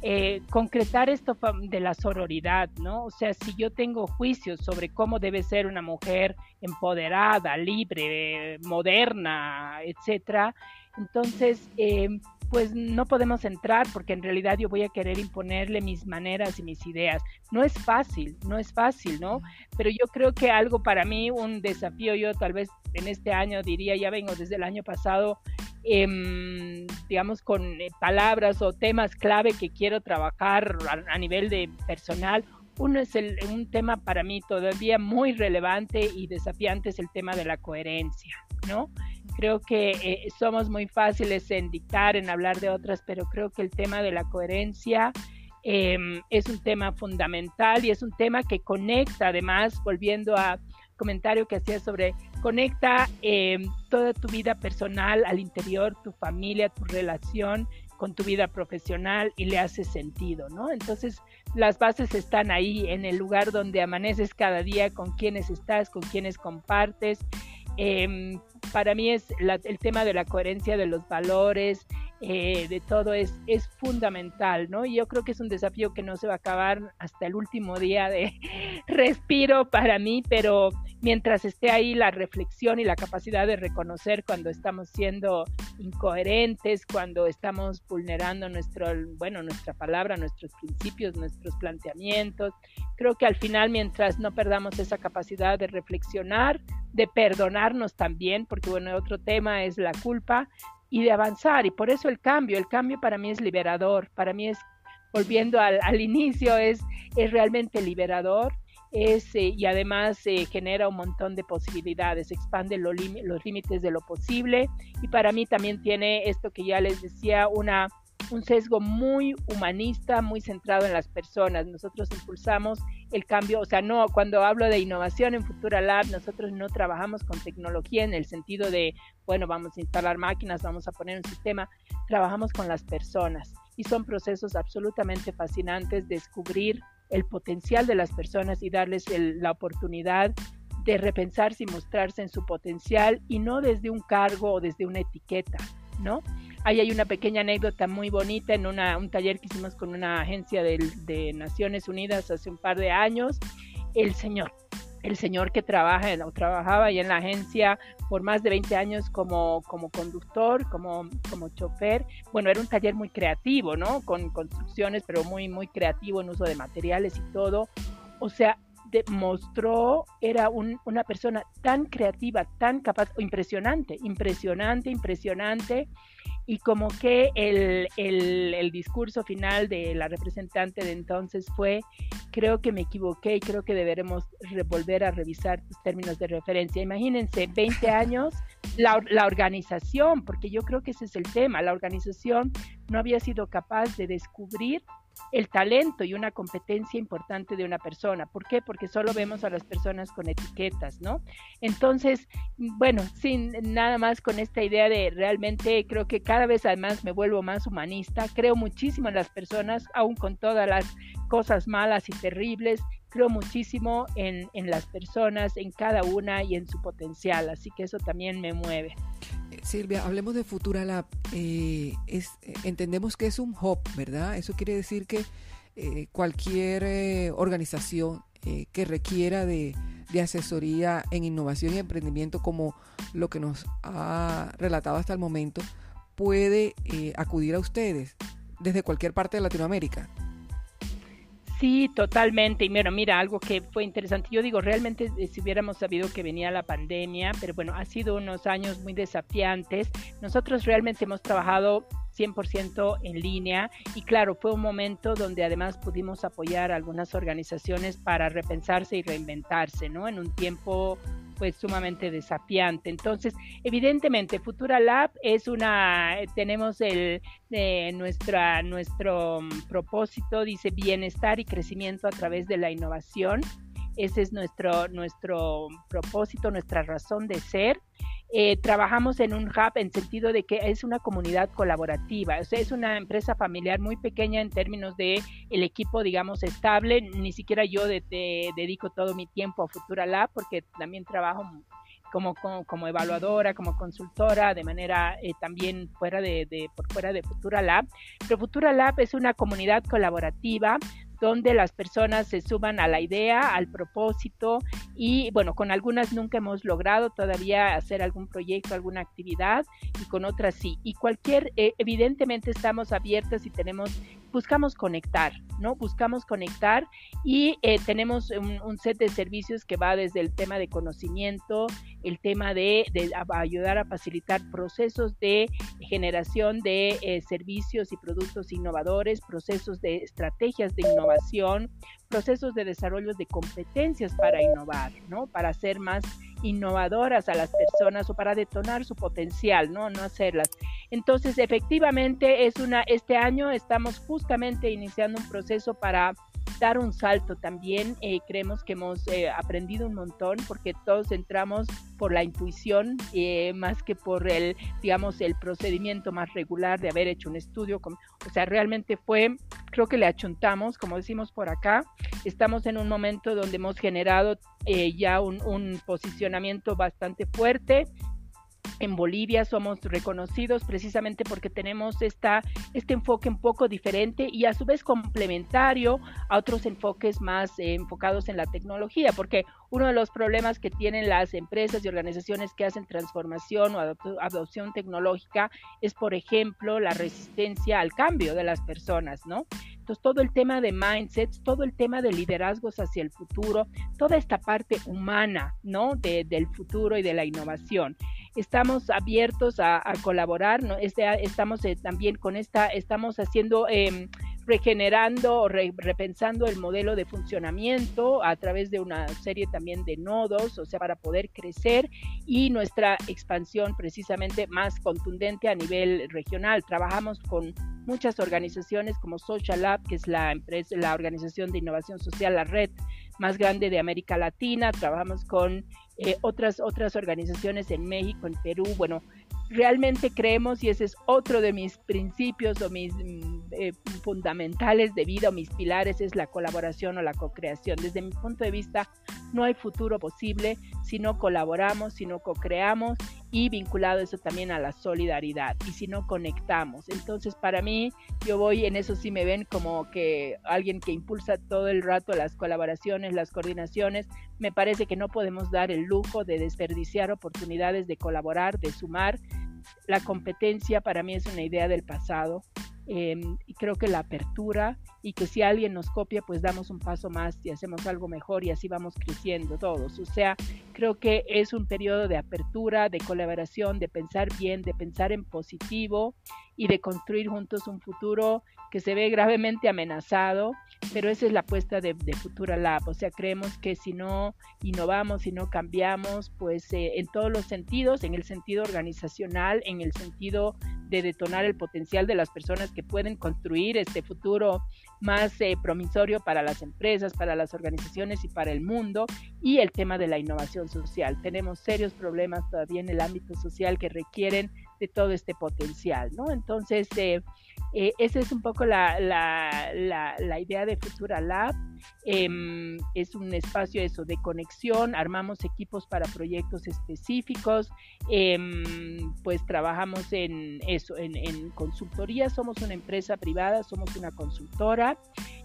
eh, concretar esto de la sororidad, ¿no? O sea, si yo tengo juicios sobre cómo debe ser una mujer empoderada, libre, moderna, etcétera, entonces, eh, pues no podemos entrar porque en realidad yo voy a querer imponerle mis maneras y mis ideas. No es fácil, no es fácil, ¿no? Pero yo creo que algo para mí, un desafío, yo tal vez en este año diría, ya vengo desde el año pasado Em, digamos, con eh, palabras o temas clave que quiero trabajar a, nivel de personal. Uno es el, un tema para mí todavía muy relevante y desafiante, es el tema de la coherencia, ¿no? Creo que eh, somos muy fáciles en dictar, en hablar de otras, pero creo que el tema de la coherencia em, es un tema fundamental y es un tema que conecta además, volviendo a comentario que hacía sobre conecta eh, toda tu vida personal al interior, tu familia, tu relación con tu vida profesional y le hace sentido, ¿no? Entonces las bases están ahí en el lugar donde amaneces cada día, con quienes estás, con quienes compartes. Em, para mí es el tema de la coherencia de los valores, eh, de todo es, es fundamental, ¿no? Y yo creo que es un desafío que no se va a acabar hasta el último día de respiro para mí, pero mientras esté ahí la reflexión y la capacidad de reconocer cuando estamos siendo incoherentes, cuando estamos vulnerando nuestro, bueno, nuestra palabra, nuestros principios, nuestros planteamientos. Creo que al final, mientras no perdamos esa capacidad de reflexionar, de perdonarnos también, porque bueno, otro tema es la culpa, y de avanzar. Y por eso el cambio, el cambio para mí es liberador, para mí es, volviendo al, inicio, es, es realmente liberador es, y además eh, genera un montón de posibilidades, expande los límites de lo posible y para mí también tiene esto que ya les decía, una, un sesgo muy humanista, muy centrado en las personas. Nosotros impulsamos el cambio, o sea, no, cuando hablo de innovación en Futura Lab, nosotros no trabajamos con tecnología en el sentido de, bueno, vamos a instalar máquinas, vamos a poner un sistema, trabajamos con las personas y son procesos absolutamente fascinantes, descubrir el potencial de las personas y darles la oportunidad de repensarse y mostrarse en su potencial y no desde un cargo o desde una etiqueta, ¿no? Ahí hay una pequeña anécdota muy bonita en una, un taller que hicimos con una agencia de Naciones Unidas hace un par de años. El señor el señor que trabaja o trabajaba ahí en la agencia por más de 20 años como, como conductor, como, como chofer. Bueno, era un taller muy creativo, ¿no? Con construcciones, pero muy, muy creativo en uso de materiales y todo. O sea, demostró, era una persona tan creativa, tan capaz, impresionante, impresionante, impresionante y como que el, el, discurso final de la representante de entonces fue, creo que me equivoqué y creo que deberemos volver a revisar tus términos de referencia. Imagínense, 20 años, la, la organización, porque yo creo que ese es el tema, la organización no había sido capaz de descubrir el talento y una competencia importante de una persona. ¿Por qué? Porque solo vemos a las personas con etiquetas, ¿no? Entonces, bueno, sin nada más con esta idea de realmente creo que cada vez además me vuelvo más humanista, creo muchísimo en las personas, aún con todas las cosas malas y terribles, creo muchísimo en, en las personas, en cada una y en su potencial, así que eso también me mueve. Silvia, hablemos de Futura Lab. Eh, es, entendemos que es un hub, ¿verdad? Eso quiere decir que eh, cualquier eh, organización que requiera de, asesoría en innovación y emprendimiento, como lo que nos ha relatado hasta el momento, puede acudir a ustedes desde cualquier parte de Latinoamérica. Sí, totalmente. Y mira, mira, algo que fue interesante. Yo digo, realmente eh, si hubiéramos sabido que venía la pandemia, pero bueno, ha sido unos años muy desafiantes. Nosotros realmente hemos trabajado 100% en línea y claro, fue un momento donde además pudimos apoyar a algunas organizaciones para repensarse y reinventarse, ¿no? En un tiempo pues sumamente desafiante. Entonces, evidentemente, Futura Lab es una, tenemos el, eh, nuestra, nuestro mm, propósito, dice bienestar y crecimiento a través de la innovación. Ese es nuestro, nuestro propósito, nuestra razón de ser. Eh, trabajamos en un hub en sentido de que es una comunidad colaborativa, o es una empresa familiar muy pequeña en términos de el equipo, digamos, estable. Ni siquiera yo dedico todo mi tiempo a Futura Lab porque también trabajo como, como, evaluadora, como consultora, de manera eh, también fuera de, de, por fuera de Futura Lab. Pero Futura Lab es una comunidad colaborativa donde las personas se suban a la idea, al propósito y bueno, con algunas nunca hemos logrado todavía hacer algún proyecto, alguna actividad y con otras sí. Y cualquier, eh, evidentemente estamos abiertas y tenemos buscamos conectar, ¿no? Buscamos conectar y eh, tenemos un, set de servicios que va desde el tema de conocimiento, el tema de, ayudar a facilitar procesos de generación de eh, servicios y productos innovadores, procesos de estrategias de innovación, procesos de desarrollo de competencias para innovar, ¿no? Para ser más innovadoras a las personas o para detonar su potencial, ¿no? No hacerlas. Entonces, efectivamente, es una, este año estamos justamente iniciando un proceso para dar un salto también. Eh, creemos que hemos eh, aprendido un montón porque todos entramos por la intuición eh, más que por el, digamos, el procedimiento más regular de haber hecho un estudio. o sea, realmente fue, creo que le achuntamos, como decimos por acá. Estamos en un momento donde hemos generado ya un, un posicionamiento bastante fuerte en Bolivia somos reconocidos precisamente porque tenemos esta, este enfoque un poco diferente y a su vez complementario a otros enfoques más eh, enfocados en la tecnología, porque uno de los problemas que tienen las empresas y organizaciones que hacen transformación o adopción tecnológica es, por ejemplo, la resistencia al cambio de las personas, ¿no? Entonces, todo el tema de mindsets, todo el tema de liderazgos hacia el futuro, toda esta parte humana, ¿no? del futuro y de la innovación estamos abiertos a, colaborar, ¿no? Este, estamos eh, también con esta, estamos haciendo, eh, regenerando o repensando el modelo de funcionamiento a través de una serie también de nodos, o sea, para poder crecer y nuestra expansión precisamente más contundente a nivel regional. Trabajamos con muchas organizaciones como Social Lab, que es la empresa, la organización de innovación social, la red más grande de América Latina. Trabajamos con eh, otras, otras organizaciones en México, en Perú. Bueno, realmente creemos, y ese es otro de mis principios o mis mm, eh, fundamentales de vida o mis pilares, es la colaboración o la co-creación. Desde mi punto de vista, no hay futuro posible si no colaboramos, si no co-creamos y vinculado eso también a la solidaridad y si no conectamos. Entonces, para mí, yo voy en eso sí me ven como que alguien que impulsa todo el rato las colaboraciones, las coordinaciones. Me parece que no podemos dar el lujo de desperdiciar oportunidades de colaborar, de sumar. La competencia para mí es una idea del pasado Em, creo que la apertura y que si alguien nos copia, pues damos un paso más y hacemos algo mejor y así vamos creciendo todos. O sea, creo que es un periodo de apertura, de colaboración, de pensar bien, de pensar en positivo y de construir juntos un futuro que se ve gravemente amenazado, pero esa es la apuesta de, Futura Lab. O sea, creemos que si no innovamos, si no cambiamos, pues eh, en todos los sentidos, en el sentido organizacional, en el sentido de detonar el potencial de las personas que pueden construir este futuro más eh, promisorio para las empresas, para las organizaciones y para el mundo, y el tema de la innovación social. Tenemos serios problemas todavía en el ámbito social que requieren de todo este potencial, ¿no? Entonces, eh, eh, esa es un poco la, la, la, idea de Futura Lab. Em, es un espacio eso de conexión, armamos equipos para proyectos específicos, em, pues trabajamos en eso, en, consultoría, somos una empresa privada, somos una consultora.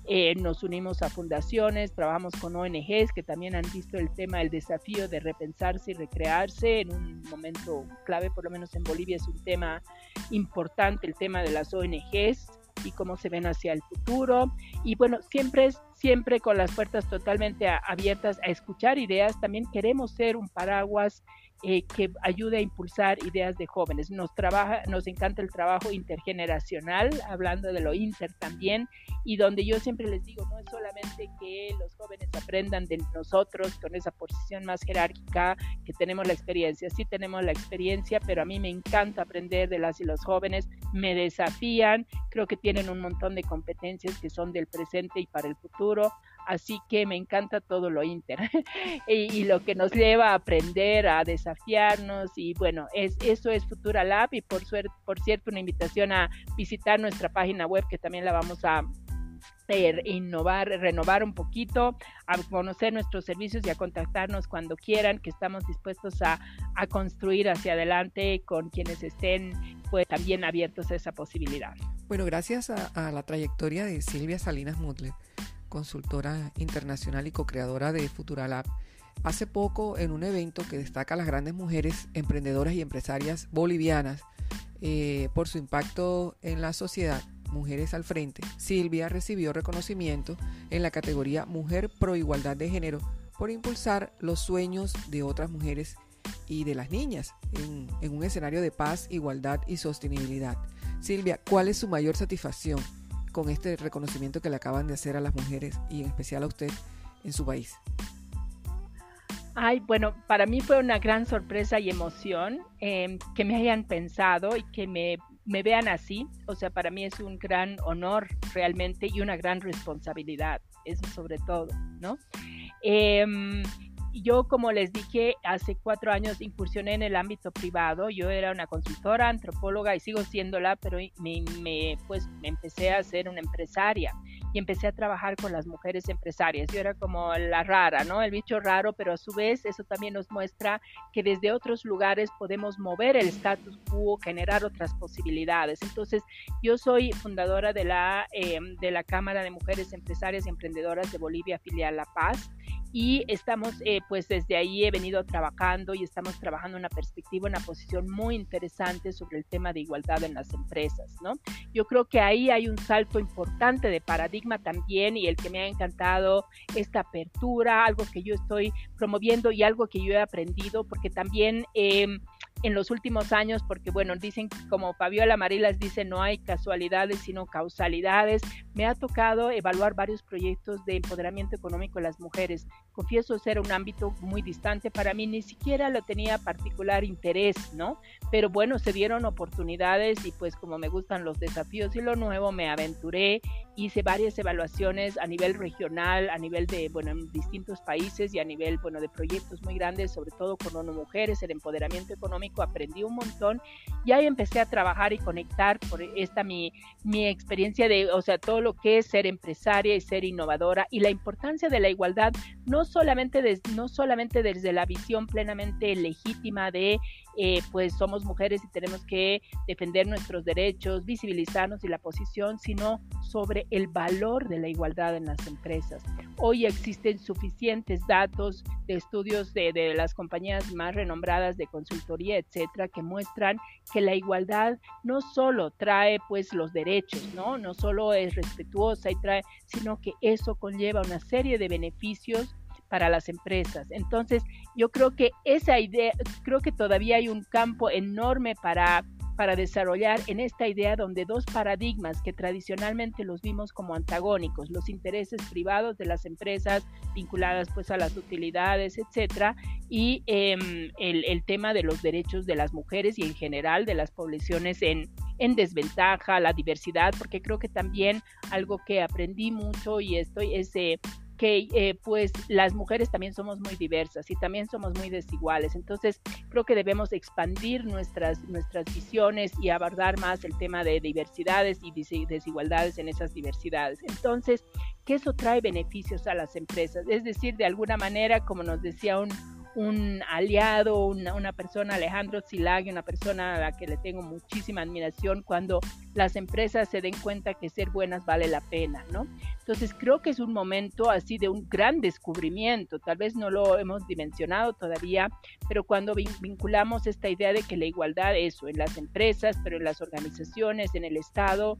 Eh, nos unimos a fundaciones, trabajamos con ONGs que también han visto el tema, el desafío de repensarse y recrearse en un momento clave, por lo menos en Bolivia es un tema importante, el tema de las ONGs y cómo se ven hacia el futuro. Y bueno, siempre siempre con las puertas totalmente abiertas a escuchar ideas. También queremos ser un paraguas eh, que ayude a impulsar ideas de jóvenes. Nos encanta el trabajo intergeneracional, hablando de lo inter también, y donde yo siempre les digo, no es solamente que los jóvenes aprendan de nosotros con esa posición más jerárquica que tenemos la experiencia, sí tenemos la experiencia, pero a mí me encanta aprender de las y los jóvenes, me desafían, creo que tienen un montón de competencias que son del presente y para el futuro, así que me encanta todo lo inter y, lo que nos lleva a aprender, a desafiarnos y bueno, es, eso es Futura Lab y por, suerte, por cierto una invitación a visitar nuestra página web que también la vamos a innovar, renovar un poquito, a conocer nuestros servicios y a contactarnos cuando quieran, que estamos dispuestos a, a construir hacia adelante con quienes estén pues también abiertos a esa posibilidad. Bueno, gracias a, a la trayectoria de Silvia Salinas Mutler consultora internacional y co-creadora de Futuralab, hace poco en un evento que destaca a las grandes mujeres emprendedoras y empresarias bolivianas eh, por su impacto en la sociedad, Mujeres al Frente, Silvia recibió reconocimiento en la categoría Mujer Pro Igualdad de Género por impulsar los sueños de otras mujeres y de las niñas en un escenario de paz, igualdad y sostenibilidad. Silvia, ¿cuál es su mayor satisfacción con este reconocimiento que le acaban de hacer a las mujeres y en especial a usted en su país? Ay, bueno, para mí fue una gran sorpresa y emoción em, que me hayan pensado y que me, me, vean así. O sea, para mí es un gran honor realmente y una gran responsabilidad, eso sobre todo, ¿no? Eh, yo, como les dije, hace cuatro años incursioné en el ámbito privado. Yo era una consultora, antropóloga y sigo siéndola, pero me, me, pues, me empecé a ser una empresaria. y empecé a trabajar con las mujeres empresarias. Yo era como la rara, ¿no? El bicho raro, pero a su vez eso también nos muestra que desde otros lugares podemos mover el status quo, generar otras posibilidades. Entonces, yo soy fundadora de la, eh, de la Cámara de Mujeres Empresarias y Emprendedoras de Bolivia, filial La Paz, y estamos, eh, pues desde ahí he venido trabajando y estamos trabajando una perspectiva, una posición muy interesante sobre el tema de igualdad en las empresas, ¿no? Yo creo que ahí hay un salto importante de paradigma también y el que me ha encantado esta apertura, algo que yo estoy promoviendo y algo que yo he aprendido, porque también... Eh, en los últimos años, porque bueno, dicen como Fabiola Marilas dice, no hay casualidades, sino causalidades. Me ha tocado evaluar varios proyectos de empoderamiento económico de las mujeres. Confieso ser un ámbito muy distante para mí, ni siquiera lo tenía particular interés, ¿no? Pero bueno, se dieron oportunidades y pues como me gustan los desafíos y lo nuevo, me aventuré, hice varias evaluaciones a nivel regional, a nivel de, bueno, en distintos países y a nivel, bueno, de proyectos muy grandes, sobre todo con ONU Mujeres, el empoderamiento económico aprendí un montón y ahí empecé a trabajar y conectar por esta mi, mi experiencia de, o sea, todo lo que es ser empresaria y ser innovadora y la importancia de la igualdad, no solamente, no solamente desde la visión plenamente legítima de eh, pues somos mujeres y tenemos que defender nuestros derechos, visibilizarnos y la posición, sino sobre el valor de la igualdad en las empresas. Hoy existen suficientes datos de estudios de, de las compañías más renombradas de consultoría, etcétera, que muestran que la igualdad no solo trae pues los derechos, ¿no? No solo es respetuosa y trae, sino que eso conlleva una serie de beneficios para las empresas. Entonces, yo creo que esa idea, creo que todavía hay un campo enorme para para desarrollar en esta idea donde dos paradigmas que tradicionalmente los vimos como antagónicos, los intereses privados de las empresas vinculadas pues a las utilidades, etcétera, y em, el, tema de los derechos de las mujeres y en general de las poblaciones en, en desventaja, la diversidad, porque creo que también algo que aprendí mucho y estoy es que eh, pues las mujeres también somos muy diversas y también somos muy desiguales. Entonces creo que debemos expandir nuestras, nuestras visiones y abordar más el tema de diversidades y desigualdades en esas diversidades. Entonces, que eso trae beneficios a las empresas. Es decir, de alguna manera, como nos decía un, un aliado, una, persona, Alejandro Zilagui, una persona a la que le tengo muchísima admiración cuando las empresas se den cuenta que ser buenas vale la pena, ¿no? Entonces creo que es un momento así de un gran descubrimiento, tal vez no lo hemos dimensionado todavía, pero cuando vinculamos esta idea de que la igualdad, eso, en las empresas, pero en las organizaciones, en el Estado,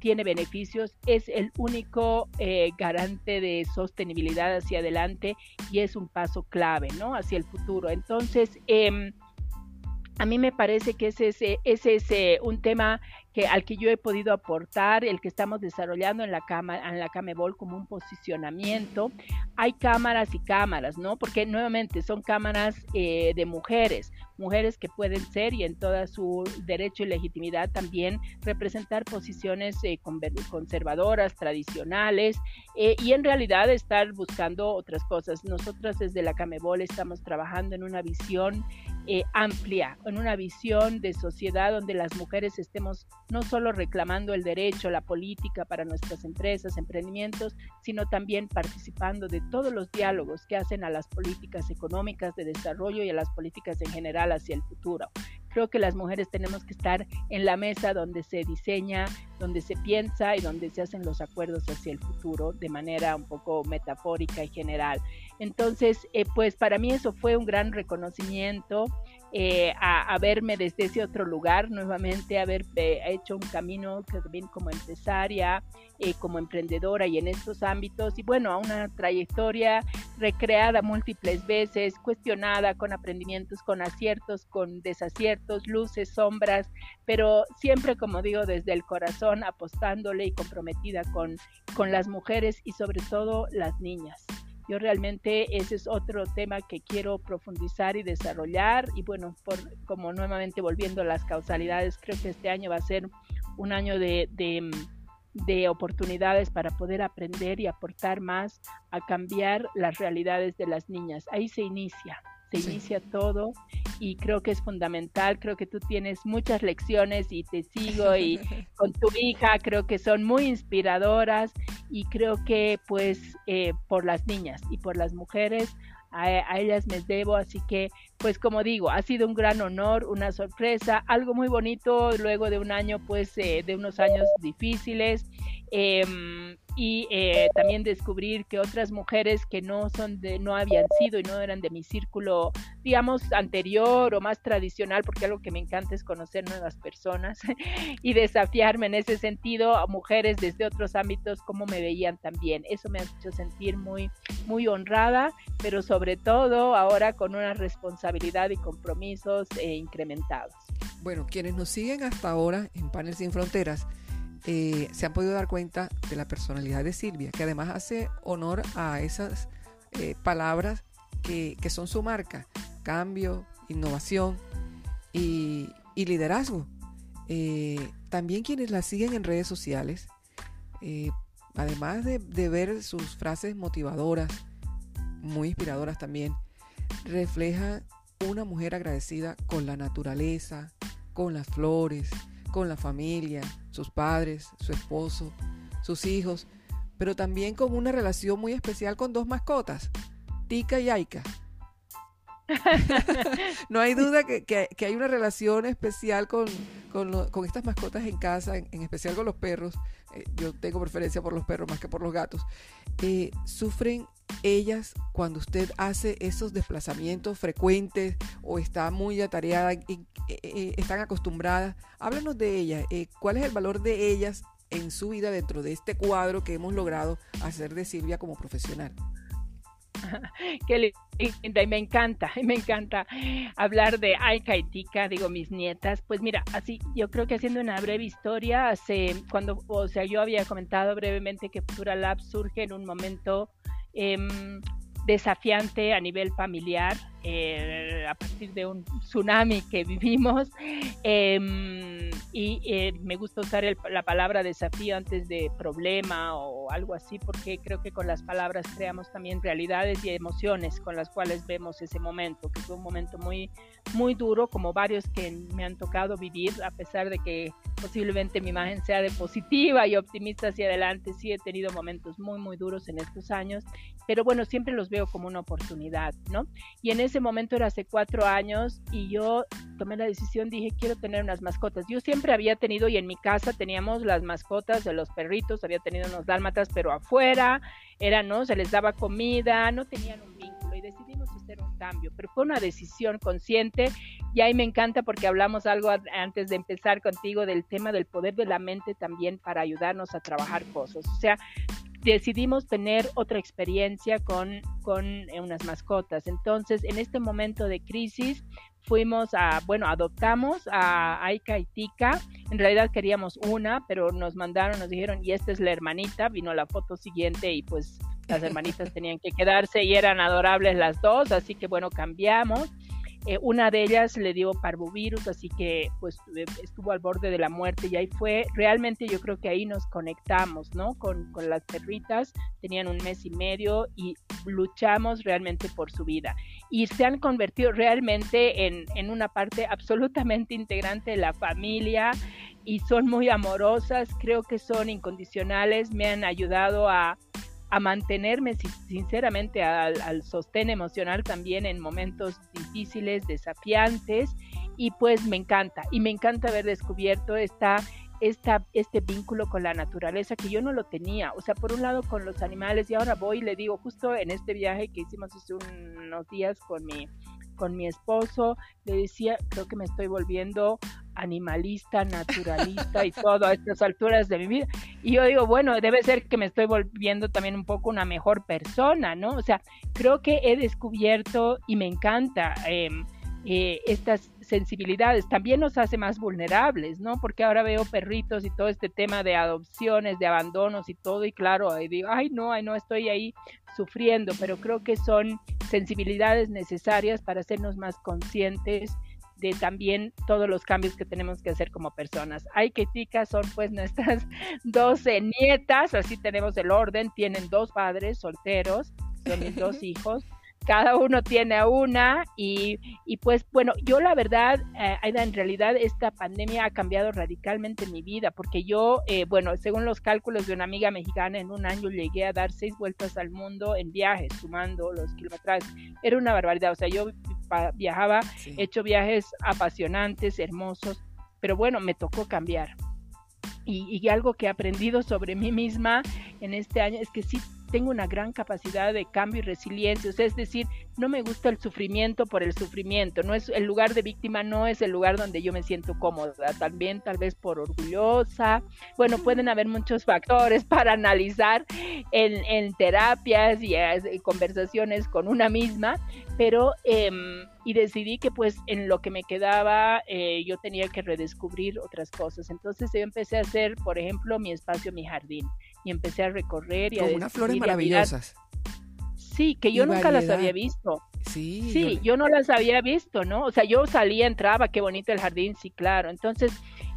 tiene beneficios, es el único eh, garante de sostenibilidad hacia adelante y es un paso clave, ¿no? Hacia el futuro. Entonces, eh, a mí me parece que ese, ese, ese es eh, un tema que, al que yo he podido aportar, el que estamos desarrollando en la, cama, en la Camebol como un posicionamiento. Hay cámaras y cámaras, ¿no? Porque nuevamente son cámaras eh, de mujeres, mujeres que pueden ser y en toda su derecho y legitimidad también representar posiciones eh, conservadoras, tradicionales y en realidad estar buscando otras cosas. Nosotros desde la Camebol estamos trabajando en una visión eh, amplia, en una visión de sociedad donde las mujeres estemos no solo reclamando el derecho, la política para nuestras empresas, emprendimientos, sino también participando de todos los diálogos que hacen a las políticas económicas de desarrollo y a las políticas en general hacia el futuro. Creo que las mujeres tenemos que estar en la mesa donde se diseña, donde se piensa y donde se hacen los acuerdos hacia el futuro de manera un poco metafórica y general. Entonces, eh, pues para mí eso fue un gran reconocimiento eh, a, verme desde ese otro lugar, nuevamente haber eh, hecho un camino también como empresaria, eh, como emprendedora y en estos ámbitos, y bueno, a una trayectoria recreada múltiples veces, cuestionada con aprendimientos, con aciertos, con desaciertos, luces, sombras, pero siempre, como digo, desde el corazón, apostándole y comprometida con, con las mujeres y sobre todo las niñas. Yo realmente ese es otro tema que quiero profundizar y desarrollar y bueno, por, como nuevamente volviendo a las causalidades, creo que este año va a ser un año de, de, oportunidades para poder aprender y aportar más a cambiar las realidades de las niñas. Ahí se inicia, se inicia todo y creo que es fundamental, creo que tú tienes muchas lecciones y te sigo y con tu hija creo que son muy inspiradoras y creo que pues eh, por las niñas y por las mujeres a, ellas me debo, así que pues como digo, ha sido un gran honor, una sorpresa, algo muy bonito luego de un año pues eh, de unos años difíciles Em, y eh, también descubrir que otras mujeres que no son de, no habían sido y no eran de mi círculo, digamos, anterior o más tradicional, porque algo que me encanta es conocer nuevas personas y desafiarme en ese sentido a mujeres desde otros ámbitos, como me veían también. Eso me ha hecho sentir muy, muy honrada, pero sobre todo ahora con una responsabilidad y compromisos eh, incrementados. Bueno, quienes nos siguen hasta ahora en Panel Sin Fronteras, eh, se han podido dar cuenta de la personalidad de Silvia, que además hace honor a esas eh, palabras que, son su marca, cambio, innovación y, liderazgo. Eh, también quienes la siguen en redes sociales, además de, de ver sus frases motivadoras, muy inspiradoras también, refleja una mujer agradecida con la naturaleza, con las flores, con la familia, sus padres, su esposo, sus hijos, pero también con una relación muy especial con dos mascotas, Tika y Aika. no hay duda que, hay una relación especial con, estas mascotas en casa, en, especial con los perros. Eh, yo tengo preferencia por los perros más que por los gatos. Eh, sufren ellas cuando usted hace esos desplazamientos frecuentes o está muy atareada y eh, están acostumbradas. Háblanos de ellas. ¿Cuál es el valor de ellas en su vida dentro de este cuadro que hemos logrado hacer de Silvia como profesional? Qué y me encanta, me encanta hablar de Aika y Tika, digo mis nietas. Pues mira, así yo creo que haciendo una breve historia, hace cuando, o sea, yo había comentado brevemente que Futura Lab surge en un momento em, desafiante a nivel familiar, eh, a partir de un tsunami que vivimos. Em, y eh, me gusta usar la palabra desafío antes de problema o algo así, porque creo que con las palabras creamos también realidades y emociones con las cuales vemos ese momento, que fue un momento muy, muy duro, como varios que me han tocado vivir, a pesar de que posiblemente mi imagen sea de positiva y optimista hacia adelante, sí he tenido momentos muy, muy duros en estos años, pero bueno, siempre los veo como una oportunidad, ¿no? Y en ese momento era hace cuatro años y yo tomé la decisión, dije, quiero tener unas mascotas. Yo siempre había tenido y en mi casa teníamos las mascotas de los perritos, había tenido unos dálmatas, pero afuera, era, ¿no? Se les daba comida, no tenían un vínculo y decidimos hacer un cambio, pero fue una decisión consciente y ahí me encanta porque hablamos algo antes de empezar contigo del tema del poder de la mente también para ayudarnos a trabajar cosas. O sea, decidimos tener otra experiencia con, con eh, unas mascotas. Entonces, en este momento de crisis, fuimos a, bueno, adoptamos a Aika y Tika. En realidad queríamos una, pero nos mandaron, nos dijeron, y esta es la hermanita. Vino la foto siguiente y pues las hermanitas tenían que quedarse y eran adorables las dos, así que bueno, cambiamos. Eh, una de ellas le dio parvovirus, así que pues eh, estuvo al borde de la muerte y ahí fue, realmente yo creo que ahí nos conectamos, ¿no? Con, con las perritas, tenían un mes y medio y luchamos realmente por su vida. Y se han convertido realmente en, en una parte absolutamente integrante de la familia y son muy amorosas, creo que son incondicionales, me han ayudado a a mantenerme sinceramente al, sostén emocional también en momentos difíciles, desafiantes y pues me encanta y me encanta haber descubierto esta, esta, este vínculo con la naturaleza que yo no lo tenía, o sea, por un lado con los animales y ahora voy y le digo justo en este viaje que hicimos hace unos días con mi con mi esposo, le decía, creo que me estoy volviendo animalista, naturalista y todo a estas alturas de mi vida. Y yo digo, bueno, debe ser que me estoy volviendo también un poco una mejor persona, ¿no? O sea, creo que he descubierto y me encanta em, eh, estas sensibilidades. También nos hace más vulnerables, ¿no? Porque ahora veo perritos y todo este tema de adopciones, de abandonos y todo, y claro, digo, ay, no, ay, no, estoy ahí sufriendo, pero creo que son sensibilidades necesarias para hacernos más conscientes de también todos los cambios que tenemos que hacer como personas. Hay que ticas son pues nuestras 12 nietas, así tenemos el orden, tienen dos padres solteros, son mis dos hijos, cada uno tiene una y, y pues bueno, yo la verdad, eh, Aida, en realidad esta pandemia ha cambiado radicalmente mi vida porque yo, eh, bueno, según los cálculos de una amiga mexicana, en un año llegué a dar seis vueltas al mundo en viajes, sumando los kilómetros. Era una barbaridad, o sea, yo viajaba, he hecho viajes apasionantes, hermosos, pero bueno, me tocó cambiar. Y, y, algo que he aprendido sobre mí misma en este año es que sí tengo una gran capacidad de cambio y resiliencia, o sea, es decir, no me gusta el sufrimiento por el sufrimiento, no es el lugar de víctima no es el lugar donde yo me siento cómoda, también tal vez por orgullosa, bueno, pueden haber muchos factores para analizar en, en terapias y, eh, conversaciones con una misma, pero em, y decidí que pues en lo que me quedaba eh, yo tenía que redescubrir otras cosas, entonces yo empecé a hacer, por ejemplo, mi espacio, mi jardín, y empecé a recorrer y Con unas flores maravillosas. Sí, que yo nunca las había visto. Sí, sí yo, no las había visto, ¿no? O sea, yo salía, entraba, qué bonito el jardín, sí, claro. Entonces,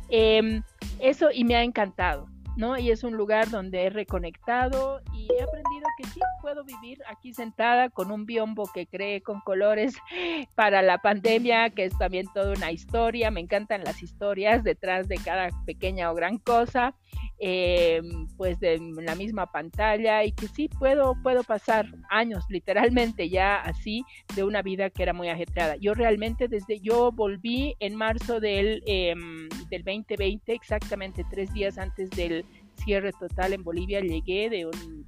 eh, eso y me ha encantado. ¿no? Y es un lugar donde he reconectado y he aprendido que sí puedo vivir aquí sentada con un biombo que cree con colores para la pandemia, que es también toda una historia. Me encantan las historias detrás de cada pequeña o gran cosa, eh, pues de la misma pantalla y que sí puedo, puedo pasar años literalmente ya así de una vida que era muy ajetreada. Yo realmente desde yo volví en marzo del, em, del 2020, exactamente tres días antes del cierre total en Bolivia, llegué de un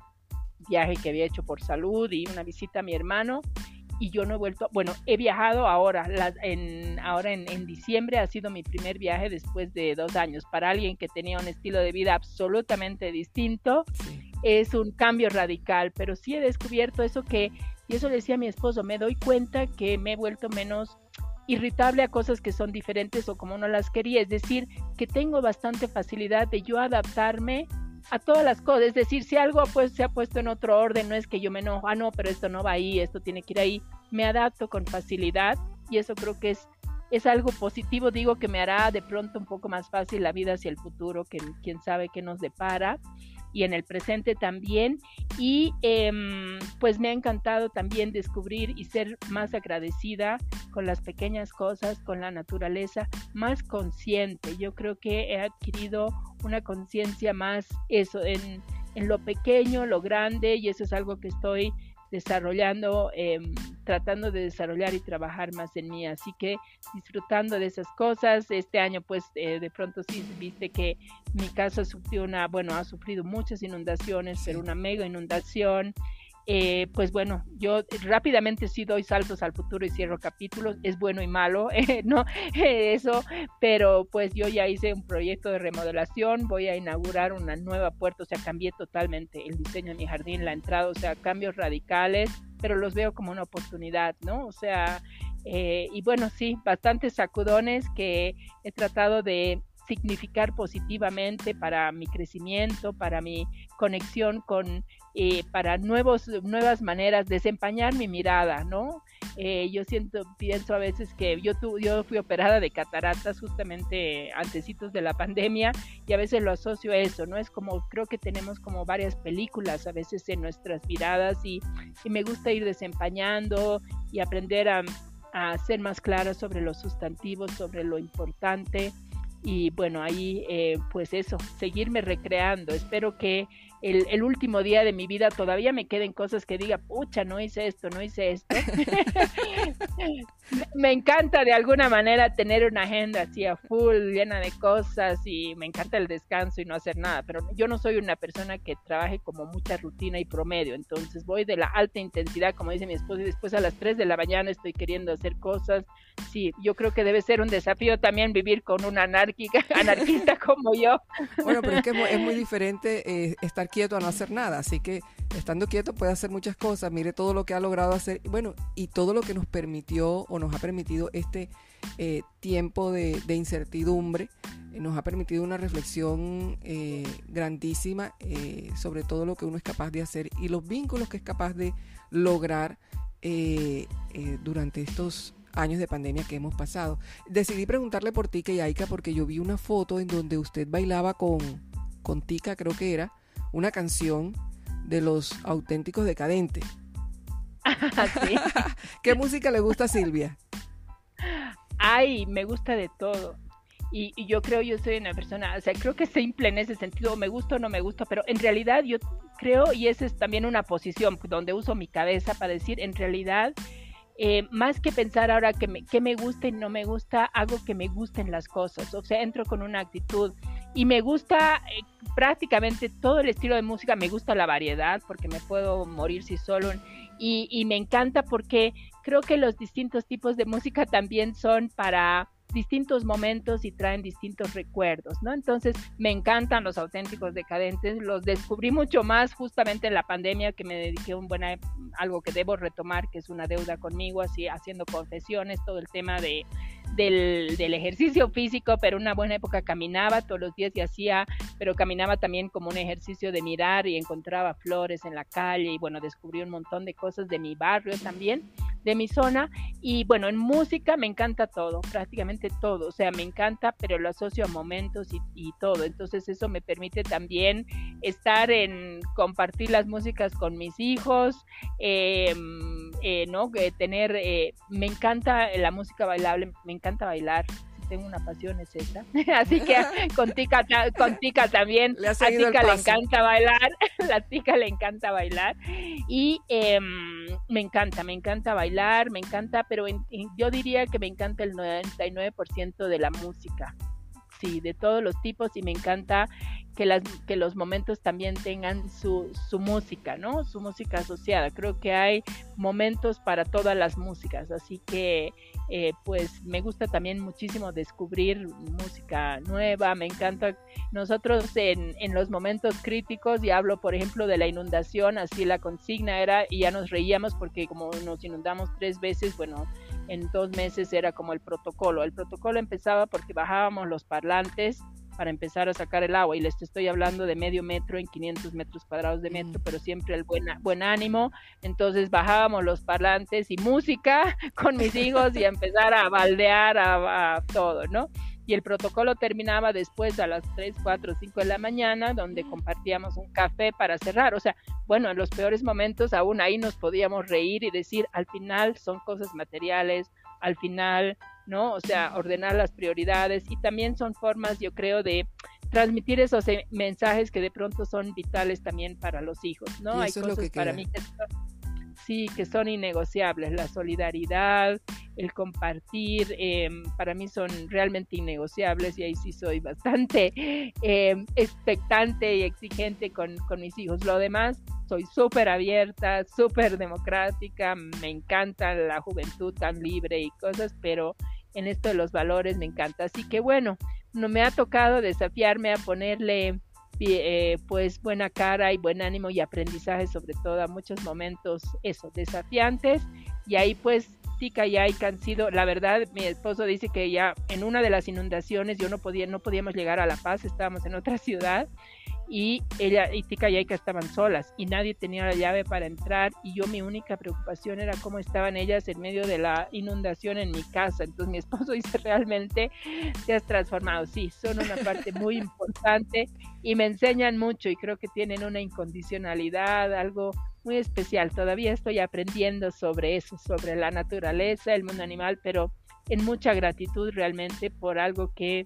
viaje que había hecho por salud y una visita a mi hermano y yo no he vuelto, bueno, he viajado ahora, en, ahora en, diciembre ha sido mi primer viaje después de dos años. Para alguien que tenía un estilo de vida absolutamente distinto, es un cambio radical, pero sí he descubierto eso que, y eso le decía a mi esposo, me doy cuenta que me he vuelto menos irritable a cosas que son diferentes o como no las quería, es decir, que tengo bastante facilidad de yo adaptarme a todas las cosas, es decir, si algo pues, se ha puesto en otro orden, no es que yo me enojo, ah, no, pero esto no va ahí, esto tiene que ir ahí, me adapto con facilidad y eso creo que es, es algo positivo, digo que me hará de pronto un poco más fácil la vida hacia el futuro, que quién sabe qué nos depara y en el presente también. Y em, pues me ha encantado también descubrir y ser más agradecida con las pequeñas cosas, con la naturaleza, más consciente. Yo creo que he adquirido una conciencia más eso en, en lo pequeño, lo grande, y eso es algo que estoy desarrollando, em, tratando de desarrollar y trabajar más en mí. Así que disfrutando de esas cosas. Este año, pues, eh, de pronto sí viste que mi casa sufrió una, bueno, ha sufrido muchas inundaciones, pero una mega inundación. Eh, pues bueno, yo rápidamente sí doy saltos al futuro y cierro capítulos, es bueno y malo, eh, no eso, pero pues yo ya hice un proyecto de remodelación, voy a inaugurar una nueva puerta, o sea, cambié totalmente el diseño de mi jardín, la entrada, o sea, cambios radicales, pero los veo como una oportunidad, ¿no? O sea, eh, y bueno, sí, bastantes sacudones que he tratado de significar positivamente para mi crecimiento, para mi conexión con eh, para nuevos, nuevas maneras, desempeñar mi mirada, ¿no? Eh, yo siento, pienso a veces que yo, tu, yo fui operada de cataratas justamente antecitos de la pandemia y a veces lo asocio a eso, ¿no? Es como, creo que tenemos como varias películas a veces en nuestras miradas y, y me gusta ir desempañando y aprender a, a ser más clara sobre los sustantivos, sobre lo importante y bueno, ahí eh, pues eso, seguirme recreando. Espero que el, último día de mi vida todavía me queden cosas que diga, pucha, no hice esto, no hice esto. me encanta de alguna manera tener una agenda así a full, llena de cosas y me encanta el descanso y no hacer nada, pero yo no soy una persona que trabaje como mucha rutina y promedio, entonces voy de la alta intensidad, como dice mi esposo, y después a las 3 de la mañana estoy queriendo hacer cosas. Sí, yo creo que debe ser un desafío también vivir con una anárquica, anarquista como yo. Bueno, pero es que es muy diferente eh, estar quieto a no hacer nada. Así que estando quieto puede hacer muchas cosas. Mire todo lo que ha logrado hacer. Bueno, y todo lo que nos permitió nos ha permitido este eh, tiempo de, incertidumbre. Eh, nos ha permitido una reflexión eh, grandísima sobre todo lo que uno es capaz de hacer y los vínculos que es capaz de lograr durante estos años de pandemia que hemos pasado. Decidí preguntarle por Tika y Aika porque yo vi una foto en donde usted bailaba con, con Tika, creo que era, una canción de los auténticos decadentes. ¿Qué música le gusta a Silvia? Ay, me gusta de todo. Y, yo creo, yo soy una persona, o sea, creo que simple en ese sentido, me gusta o no me gusta, pero en realidad yo creo, y esa es también una posición donde uso mi cabeza para decir, en realidad, eh, más que pensar ahora que me, que me gusta y no me gusta, hago que me gusten las cosas, o sea, entro con una actitud y me gusta eh, prácticamente todo el estilo de música, me gusta la variedad porque me puedo morir si solo y, y me encanta porque creo que los distintos tipos de música también son para distintos momentos y traen distintos recuerdos, ¿no? Entonces, me encantan los auténticos decadentes, los descubrí mucho más justamente en la pandemia que me dediqué un buena, algo que debo retomar, que es una deuda conmigo, así haciendo confesiones, todo el tema de del, ejercicio físico, pero una buena época caminaba todos los días y hacía, pero caminaba también como un ejercicio de mirar y encontraba flores en la calle y bueno, descubrí un montón de cosas de mi barrio también, de mi zona. Y bueno, en música me encanta todo, prácticamente todo, o sea, me encanta, pero lo asocio a momentos y, todo, entonces eso me permite también estar en compartir las músicas con mis hijos, eh, eh, ¿no? tener, eh, me encanta la música bailable, encanta bailar, tengo una pasión es esa. Así que con Tica, con Tica también. a Tica le encanta bailar. La Tica le encanta bailar. Y em, me encanta, me encanta bailar, me encanta, pero yo diría que me encanta el 99% de la música. Sí, de todos los tipos y me encanta que, las, que los momentos también tengan su, su música, ¿no? Su música asociada. Creo que hay momentos para todas las músicas, así que eh, pues me gusta también muchísimo descubrir música nueva, me encanta. Nosotros en, en los momentos críticos, y hablo por ejemplo de la inundación, así la consigna era, y ya nos reíamos porque como nos inundamos tres veces, bueno, en dos meses era como el protocolo. El protocolo empezaba porque bajábamos los parlantes para empezar a sacar el agua y les estoy hablando de medio metro en 500 metros cuadrados de metro, pero siempre el buen, buen ánimo. Entonces bajábamos los parlantes y música con mis hijos y a empezar a baldear a, todo, ¿no? y el protocolo terminaba después a las 3, 4, 5 de la mañana, donde compartíamos un café para cerrar. O sea, bueno, en los peores momentos aún ahí nos podíamos reír y decir, al final son cosas materiales, al final ¿no? O sea, ordenar las prioridades y también son formas, yo creo, de transmitir esos eh, mensajes que de pronto son vitales también para los hijos, ¿no? Hay cosas para mí que sí, que son innegociables, la solidaridad, el compartir, em, para mí son realmente innegociables y ahí sí soy bastante em, expectante y exigente con, con mis hijos. Lo demás, soy súper abierta, súper democrática, me encanta la juventud tan libre y cosas, pero en esto de los valores me encanta. Así que bueno, no me ha tocado desafiarme a ponerle eh, pues buena cara y buen ánimo y aprendizaje sobre todo a muchos momentos eso, desafiantes y ahí pues Tica y Aika han sido, la verdad, mi esposo dice que ya en una de las inundaciones yo no podía, no podíamos llegar a La Paz, estábamos en otra ciudad y ella y Aika estaban solas y nadie tenía la llave para entrar y yo mi única preocupación era cómo estaban ellas en medio de la inundación en mi casa. Entonces mi esposo dice realmente te has transformado. Sí, son una parte muy importante y me enseñan mucho y creo que tienen una incondicionalidad, algo muy especial. Todavía estoy aprendiendo sobre eso, sobre la naturaleza, el mundo animal, pero en mucha gratitud realmente por algo que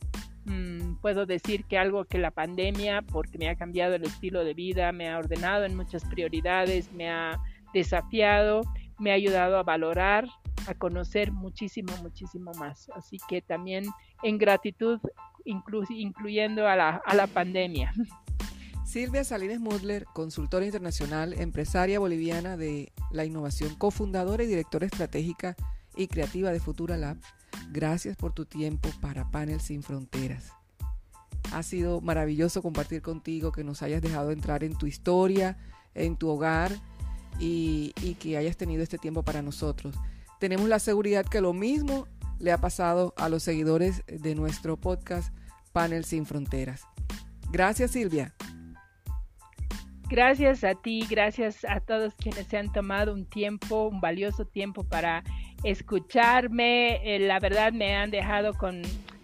Mm, puedo decir que algo que la pandemia, porque me ha cambiado el estilo de vida, me ha ordenado en muchas prioridades, me ha desafiado, me ha ayudado a valorar, a conocer muchísimo, muchísimo más. Así que también en gratitud, incluyendo a la, a la pandemia. Silvia Salines Mudler, consultora internacional, empresaria boliviana de la innovación, cofundadora y directora estratégica y creativa de Futura Lab Gracias por tu tiempo para Panel Sin Fronteras. Ha sido maravilloso compartir contigo, que nos hayas dejado entrar en tu historia, en tu hogar y, que hayas tenido este tiempo para nosotros. Tenemos la seguridad que lo mismo le ha pasado a los seguidores de nuestro podcast Panel Sin Fronteras. Gracias Silvia. Gracias a ti, gracias a todos quienes se han tomado un tiempo, un valioso tiempo para escucharme. Eh, la verdad me han dejado con,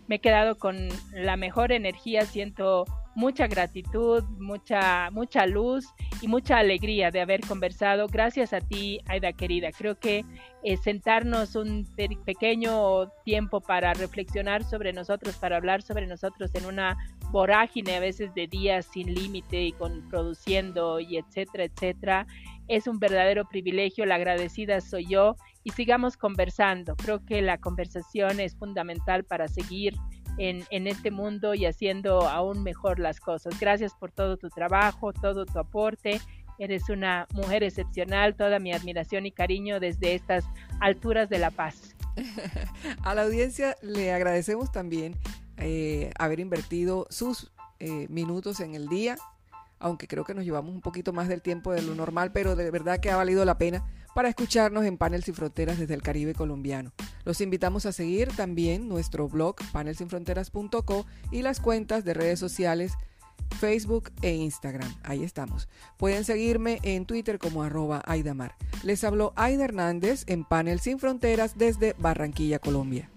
me he quedado con la mejor energía, siento mucha gratitud, mucha, mucha luz y mucha alegría de haber conversado. Gracias a ti, Aida querida. Creo que eh, sentarnos un pequeño tiempo para reflexionar sobre nosotros, para hablar sobre nosotros en una vorágine a veces de días sin límite y con produciendo y etcétera, etcétera, es un verdadero privilegio. La agradecida soy yo y sigamos conversando. Creo que la conversación es fundamental para seguir en, este mundo y haciendo aún mejor las cosas. Gracias por todo tu trabajo, todo tu aporte. Eres una mujer excepcional, toda mi admiración y cariño desde estas alturas de La Paz. A la audiencia le agradecemos también eh, haber invertido sus eh, minutos en el día, aunque creo que nos llevamos un poquito más del tiempo de lo normal, pero de verdad que ha valido la pena para escucharnos en Panel Sin Fronteras desde el Caribe colombiano. Los invitamos a seguir también nuestro blog panelsinfronteras.co y las cuentas de redes sociales Facebook e Instagram. Ahí estamos. Pueden seguirme en Twitter como arroba Aidamar. Les habló Aida Hernández en Panel Sin Fronteras desde Barranquilla, Colombia.